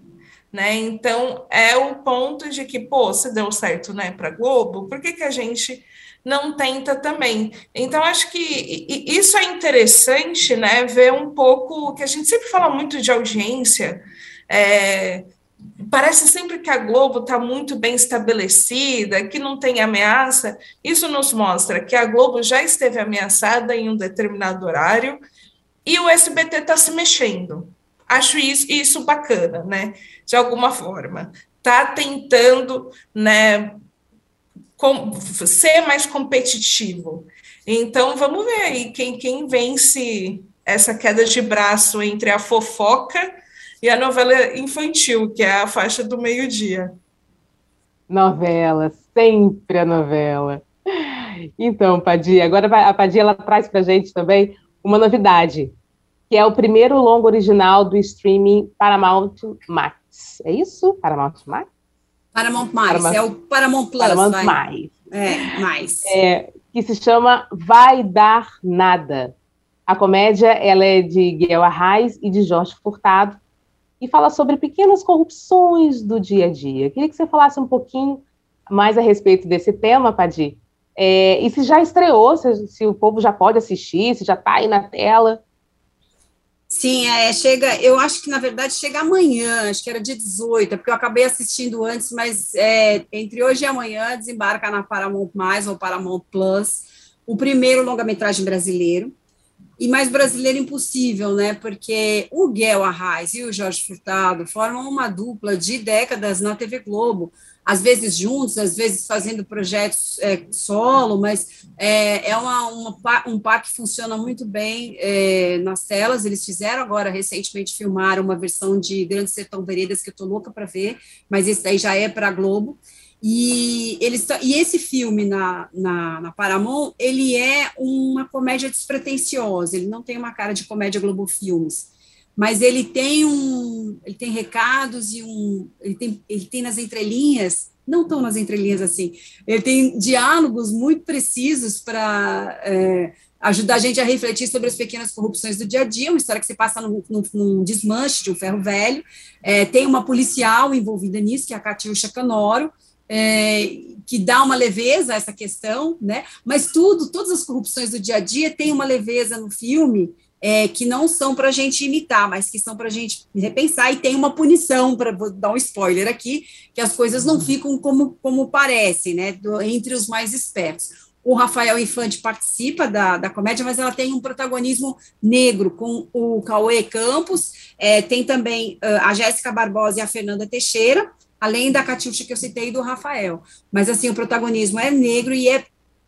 Né? Então, é o ponto de que, pô, se deu certo né, para a Globo, por que, que a gente não tenta também. Então, acho que isso é interessante, né? Ver um pouco que a gente sempre fala muito de audiência. É, parece sempre que a Globo está muito bem estabelecida, que não tem ameaça. Isso nos mostra que a Globo já esteve ameaçada em um determinado horário e o SBT está se mexendo. Acho isso, isso bacana, né? De alguma forma. Está tentando né, com, ser mais competitivo. Então, vamos ver aí quem, quem vence essa queda de braço entre a fofoca e a novela infantil, que é a faixa do meio-dia. Novela, sempre a novela. Então, Padia, agora a Padia traz para gente também uma novidade, que é o primeiro longo original do streaming Paramount Max. É isso? Paramount Max? Paramount Mais, é o Paramount Plus. Paramount vai. Mais. É, mais. É, que se chama Vai Dar Nada. A comédia ela é de Guilherme Arraes e de Jorge Furtado e fala sobre pequenas corrupções do dia a dia. Queria que você falasse um pouquinho mais a respeito desse tema, Padir. É, e se já estreou, se, se, o povo já pode assistir, se já está aí na tela. Sim, é, chega, eu acho que na verdade chega amanhã, acho que era dia 18, é porque eu acabei assistindo antes, mas é, entre hoje e amanhã desembarca na Paramount Mais ou Paramount Plus o primeiro longa-metragem brasileiro, e mais brasileiro impossível, né? Porque o Guel Arraes e o Jorge Furtado formam uma dupla de décadas na TV Globo às vezes juntos, às vezes fazendo projetos é, solo, mas é, é uma, uma, um par que funciona muito bem é, nas telas. Eles fizeram agora, recentemente, filmaram uma versão de Grande Sertão Veredas, que eu estou louca para ver, mas esse daí já é para a Globo. E, eles, e esse filme na, na, na, Paramount, ele é uma comédia despretensiosa, ele não tem uma cara de comédia Globo Filmes mas ele tem um, ele tem recados e um, ele tem, ele tem nas entrelinhas, não tão nas entrelinhas assim, ele tem diálogos muito precisos para é, ajudar a gente a refletir sobre as pequenas corrupções do dia a dia, uma história que se passa num, num, desmanche de um ferro velho, é, tem uma policial envolvida nisso, que é a Catiuxa Canoro, é, que dá uma leveza a essa questão, né? Mas tudo, todas as corrupções do dia a dia tem uma leveza no filme é, que não são para a gente imitar, mas que são para a gente repensar, e tem uma punição, para dar um spoiler aqui, que as coisas não ficam como, como parecem, né, do, entre os mais espertos. O Rafael Infante participa da, da comédia, mas ela tem um protagonismo negro, com o Cauê Campos, é, tem também uh, a Jéssica Barbosa e a Fernanda Teixeira, além da Catiuxa que eu citei do Rafael. Mas, assim, o protagonismo é negro e é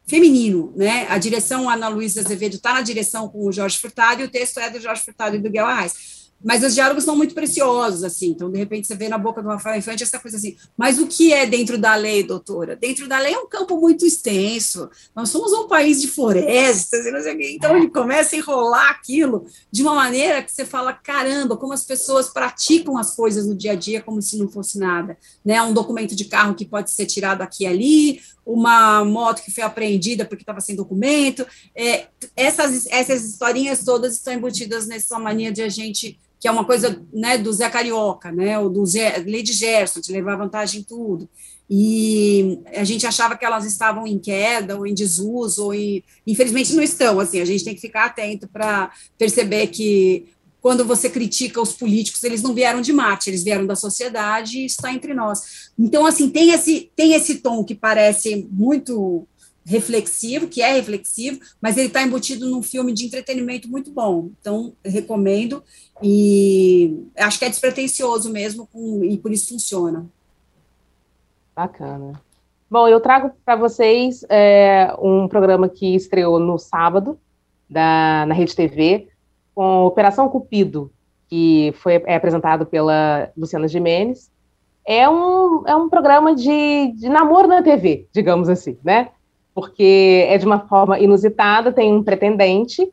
feminino, né? A direção, Ana Luísa Azevedo está na direção com o Jorge Furtado, e o texto é do Jorge Furtado e do Guel Arraes. mas os diálogos são muito preciosos, assim, então, de repente, você vê na boca do Rafael Infante essa coisa assim, mas o que é dentro da lei, doutora? Dentro da lei é um campo muito extenso, nós somos um país de florestas, então ele começa a enrolar aquilo de uma maneira que você fala, caramba, como as pessoas praticam as coisas no dia a dia como se não fosse nada, né, um documento de carro que pode ser tirado aqui e ali, uma moto que foi apreendida porque estava sem documento, é, essas, essas historinhas todas estão embutidas nessa mania de a gente que é uma coisa né, do Zé Carioca, né, ou do Zé, Lady Gerson, de levar vantagem em tudo. E a gente achava que elas estavam em queda, ou em desuso, ou em, infelizmente não estão, assim, a gente tem que ficar atento para perceber que quando você critica os políticos, eles não vieram de Marte, eles vieram da sociedade e está entre nós. Então, assim, tem esse, tem esse tom que parece muito reflexivo, que é reflexivo, mas ele está embutido num filme de entretenimento muito bom. Então, recomendo e acho que é despretensioso mesmo com, e por isso funciona. Bacana. Bom, eu trago para vocês é, um programa que estreou no sábado da, na Rede TV, com Operação Cupido, que foi é apresentado pela Luciana Gimenez. É um, é um programa de, de namoro na TV, digamos assim, né? porque é de uma forma inusitada, tem um pretendente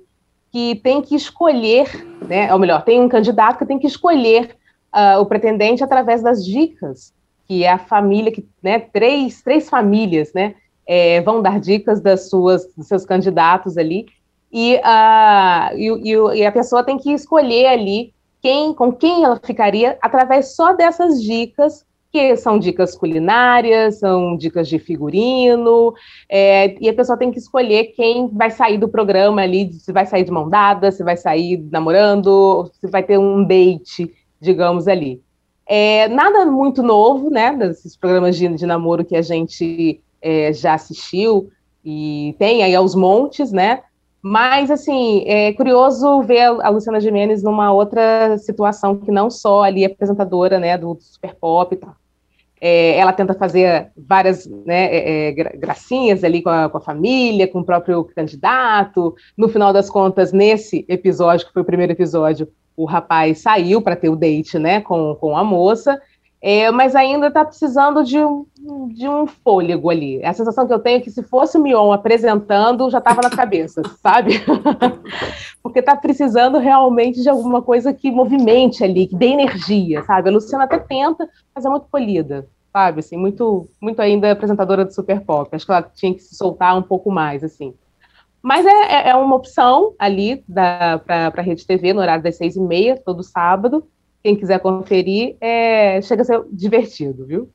que tem que escolher, né, ou melhor, tem um candidato que tem que escolher uh, o pretendente através das dicas, que é a família, que, né, três, três famílias, né, é, vão dar dicas das suas, dos seus candidatos ali, e, uh, e, e, a pessoa tem que escolher ali quem, com quem ela ficaria através só dessas dicas que são dicas culinárias, são dicas de figurino, é, e a pessoa tem que escolher quem vai sair do programa ali, se vai sair de mão dada, se vai sair namorando, se vai ter um date, digamos ali. É, nada muito novo, né, desses programas de, de namoro que a gente é, já assistiu, e tem aí aos montes, né, mas, assim, é curioso ver a Luciana Gimenez numa outra situação que não só ali apresentadora, né, do Super Pop e tal. É, ela tenta fazer várias né, é, é gracinhas ali com a, com a, família, com o próprio candidato. No final das contas, nesse episódio, que foi o primeiro episódio, o rapaz saiu para ter o date né, com, com a moça, é, mas ainda está precisando de um, de um fôlego ali. A sensação que eu tenho é que se fosse o Mion apresentando, já estava na cabeça, sabe? Porque está precisando realmente de alguma coisa que movimente ali, que dê energia, sabe? A Luciana até tenta, mas é muito polida sabe? Assim, muito, muito ainda apresentadora do Super Pop. Acho que ela tinha que se soltar um pouco mais, assim. Mas é, é, é uma opção ali para a Rede TV, no horário das seis e meia, todo sábado. Quem quiser conferir, é, chega a ser divertido, viu?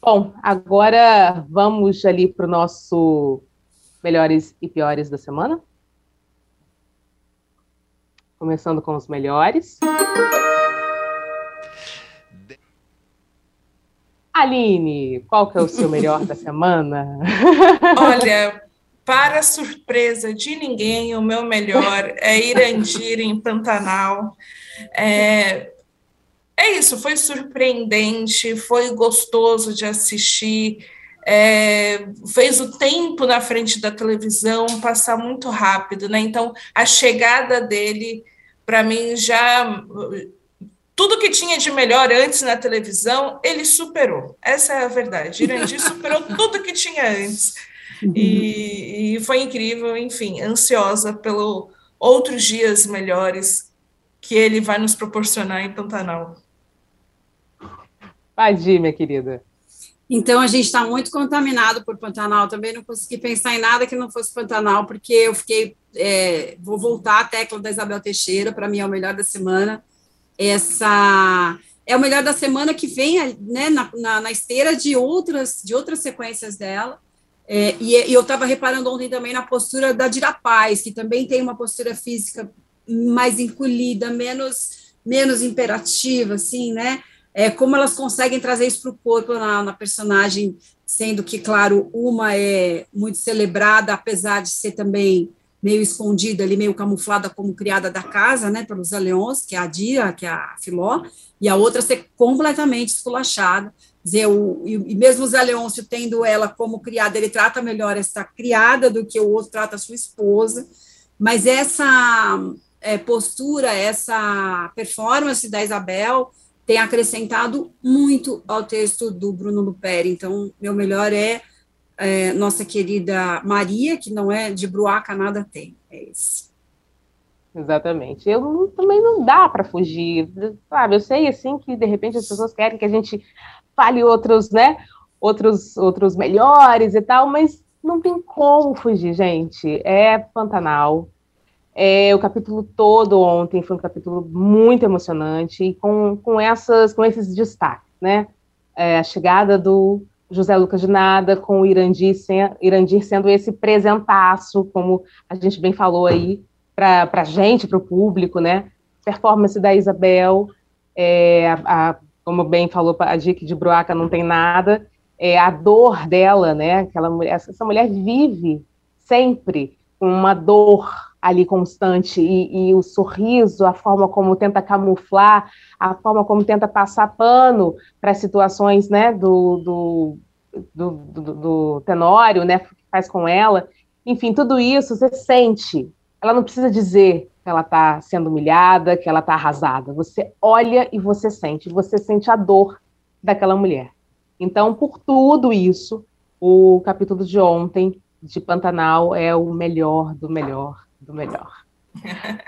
Bom, agora vamos ali para o nosso melhores e piores da semana. Começando com os melhores. Aline, qual que é o seu melhor da semana? Olha, para surpresa de ninguém, o meu melhor é Irandir em Pantanal. É, é isso, foi surpreendente, foi gostoso de assistir, é, fez o tempo na frente da televisão passar muito rápido, né? Então, a chegada dele, para mim, já tudo que tinha de melhor antes na televisão, ele superou. Essa é a verdade. Irandir superou tudo que tinha antes. E, e, foi incrível, enfim, ansiosa pelo outros dias melhores que ele vai nos proporcionar em Pantanal. Padir, minha querida. Então, a gente está muito contaminado por Pantanal. Também não consegui pensar em nada que não fosse Pantanal, porque eu fiquei. É, vou voltar à tecla da Isabel Teixeira, para mim é o melhor da semana essa é o melhor da semana que vem né, na, na, na esteira de outras de outras sequências dela. É, e, e, eu estava reparando ontem também na postura da Dira Paz, que também tem uma postura física mais encolhida, menos, menos imperativa, assim, né? É, como elas conseguem trazer isso para o corpo na, na, personagem, sendo que, claro, uma é muito celebrada, apesar de ser também meio escondida ali, meio camuflada como criada da casa, né, pelos Leões, que é a Dira, que é a Filó, e a outra ser completamente esculachada. Dizer, o, e, e mesmo o Zé Leôncio tendo ela como criada, ele trata melhor essa criada do que o outro trata a sua esposa, mas essa é, postura, essa performance da Isabel tem acrescentado muito ao texto do Bruno Luperi. Então, meu melhor é, é nossa querida Maria, que não é de Bruaca nada tem. É esse. Exatamente. Eu também não dá para fugir, sabe? Eu sei assim que de repente as pessoas querem que a gente fale outros, né? Outros, outros melhores e tal, mas não tem como fugir, gente. É Pantanal. É, o capítulo todo ontem foi um capítulo muito emocionante e com, com, essas, com esses destaques, né? É, a chegada do José Lucas de Nada, com o Irandir, Irandir sendo esse presentaço, como a gente bem falou aí, para a gente, para o público, né? Performance da Isabel, é, a, a, como bem falou a Dick de Bruaca, não tem nada, é, a dor dela, né? Aquela mulher, essa mulher vive sempre com uma dor ali constante e, e, o sorriso, a forma como tenta camuflar, a forma como tenta passar pano para situações, né? Do, do, do, do, do Tenório, né? Que faz com ela. Enfim, tudo isso você sente ela não precisa dizer que ela está sendo humilhada, que ela está arrasada. Você olha e você sente, você sente a dor daquela mulher. Então, por tudo isso, o capítulo de ontem de Pantanal é o melhor do melhor do melhor.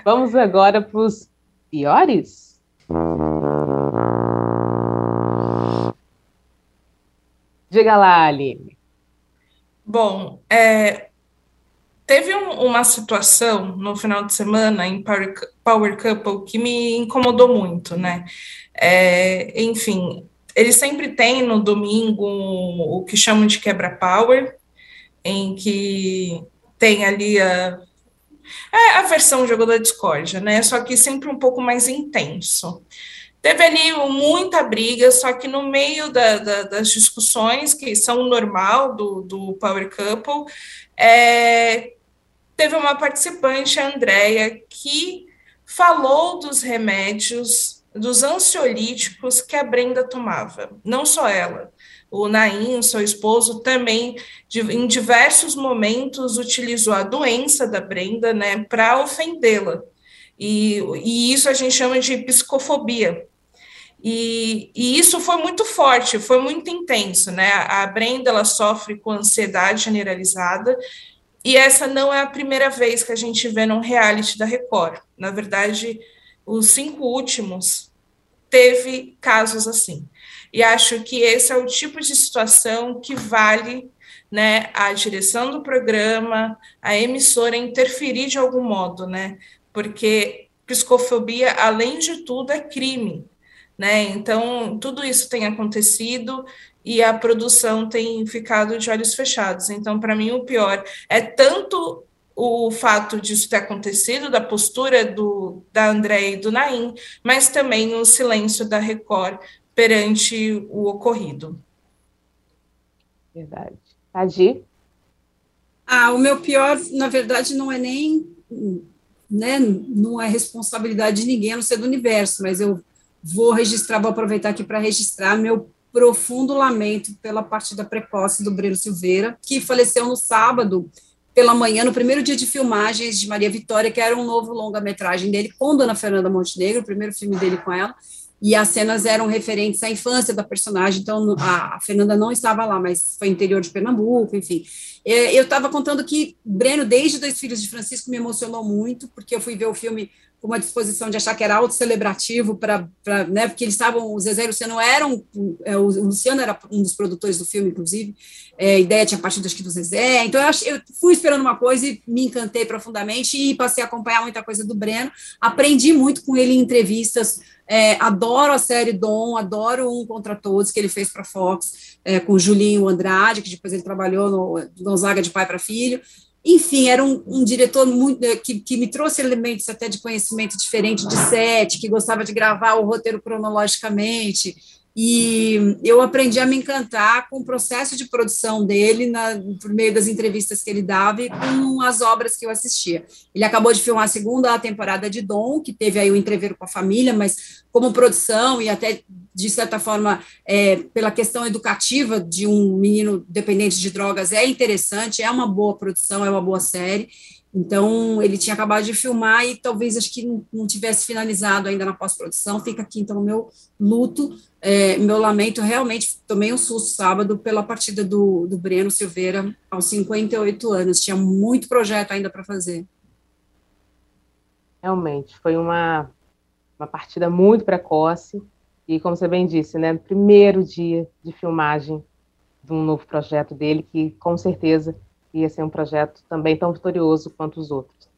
Vamos agora para os piores? Diga lá, Aline. Bom, é, Teve um, uma situação no final de semana em Power, Power Couple que me incomodou muito, né? É, enfim, eles sempre têm no domingo o que chamam de quebra-power, em que tem ali a, é a versão jogo da discórdia, né? Só que sempre um pouco mais intenso. Teve ali muita briga, só que no meio da, da, das discussões, que são normal do, do Power Couple, é, teve uma participante, a Andrea, que falou dos remédios, dos ansiolíticos que a Brenda tomava. Não só ela, o Naim, seu esposo, também, de, em diversos momentos, utilizou a doença da Brenda né, para ofendê-la. E, e, isso a gente chama de psicofobia. E, e, isso foi muito forte, foi muito intenso, né? A Brenda ela sofre com ansiedade generalizada e essa não é a primeira vez que a gente vê num reality da Record. Na verdade, os cinco últimos teve casos assim. E acho que esse é o tipo de situação que vale né, a direção do programa, a emissora interferir de algum modo, né? Porque psicofobia, além de tudo, é crime. Né? Então, tudo isso tem acontecido e a produção tem ficado de olhos fechados. Então, para mim, o pior é tanto o fato disso ter acontecido, da postura do, da André e do Naim, mas também o silêncio da Record perante o ocorrido. Verdade. Adi? Ah, o meu pior, na verdade, não é nem, né, não é responsabilidade de ninguém, a não ser do universo, mas eu vou registrar, vou aproveitar aqui para registrar meu profundo lamento pela partida precoce do Breno Silveira, que faleceu no sábado pela manhã, no primeiro dia de filmagens de Maria Vitória, que era um novo longa-metragem dele com Dona Fernanda Montenegro, o primeiro filme dele com ela, e as cenas eram referentes à infância da personagem, então a, Fernanda não estava lá, mas foi interior de Pernambuco, enfim. É, eu estava contando que Breno, desde Dois Filhos de Francisco, me emocionou muito, porque eu fui ver o filme com uma disposição de achar que era auto-celebrativo, para, né, porque eles estavam, o Zezé e o Luciano eram, é, o Luciano era um dos produtores do filme, inclusive, é, a ideia tinha partido, acho que, do Zezé, então eu, eu fui esperando uma coisa e me encantei profundamente e passei a acompanhar muita coisa do Breno, aprendi muito com ele em entrevistas, é, adoro a série Dom, adoro Um Contra Todos, que ele fez para Fox, é, com Julinho Andrade, que depois ele trabalhou no Gonzaga de Pai para Filho, enfim, era um, um diretor muito, eh, que, que, me trouxe elementos até de conhecimento diferente de set, que gostava de gravar o roteiro cronologicamente, e eu aprendi a me encantar com o processo de produção dele, na, por meio das entrevistas que ele dava e com as obras que eu assistia. Ele acabou de filmar a segunda temporada de Dom, que teve aí o entreveiro com a família, mas como produção e até, de certa forma, é, pela questão educativa de um menino dependente de drogas, é interessante, é uma boa produção, é uma boa série. Então, ele tinha acabado de filmar e talvez acho que não, não tivesse finalizado ainda na pós-produção. Fica aqui, então, o meu luto, é, meu lamento. Realmente tomei um susto sábado pela partida do, do Breno Silveira aos 58 anos. Tinha muito projeto ainda para fazer. Realmente, foi uma, uma partida muito precoce. E, como você bem disse, né, primeiro dia de filmagem de um novo projeto dele, que com certeza ia ser um projeto também tão vitorioso quanto os outros.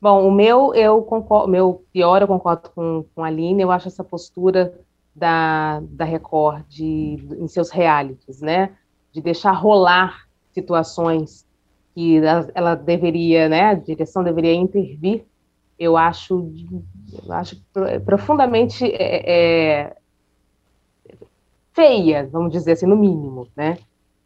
Bom, o meu, eu concordo, meu pior, eu concordo com, com a Aline, eu acho essa postura da, da Record de, em seus realities, né, de deixar rolar situações que ela, ela deveria, né, a direção deveria intervir, eu acho, eu acho profundamente é, é, feia, vamos dizer assim, no mínimo, né,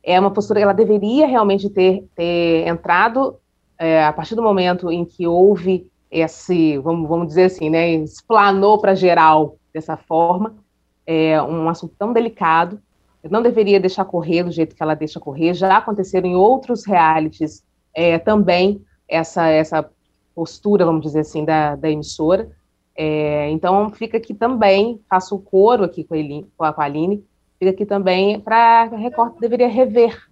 é uma postura que ela deveria realmente ter, ter entrado é, a partir do momento em que houve esse, vamos, vamos dizer assim, né, explanou para geral dessa forma, é um assunto tão delicado, não deveria deixar correr do jeito que ela deixa correr, já aconteceram em outros realities é, também essa, essa postura, vamos dizer assim, da, da emissora, é, então fica aqui também, faço o coro aqui com a, Eline, com a Aline, fica aqui também para a Record deveria rever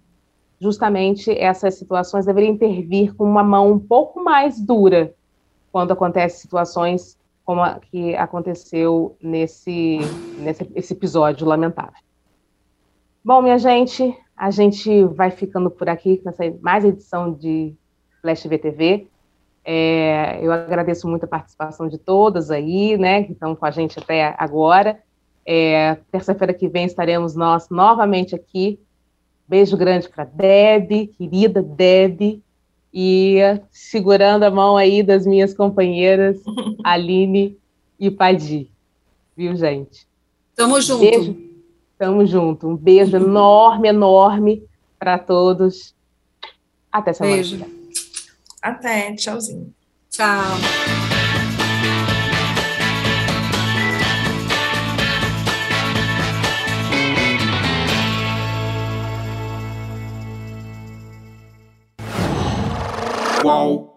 justamente essas situações, deveria intervir com uma mão um pouco mais dura quando acontecem situações como a que aconteceu nesse, nesse esse episódio lamentável. Bom, minha gente, a gente vai ficando por aqui nessa mais edição de Flash VTV. É, eu agradeço muito a participação de todas aí, né, que estão com a gente até agora. É, Terça-feira que vem estaremos nós novamente aqui. Beijo grande para Deb, querida Deb, e segurando a mão aí das minhas companheiras, Aline e Padi. Viu, gente? Tamo junto. Beijo. Tamo junto. Um beijo enorme, enorme para todos. Até semana. Beijo. Até, tchauzinho. Tchau. Whoa.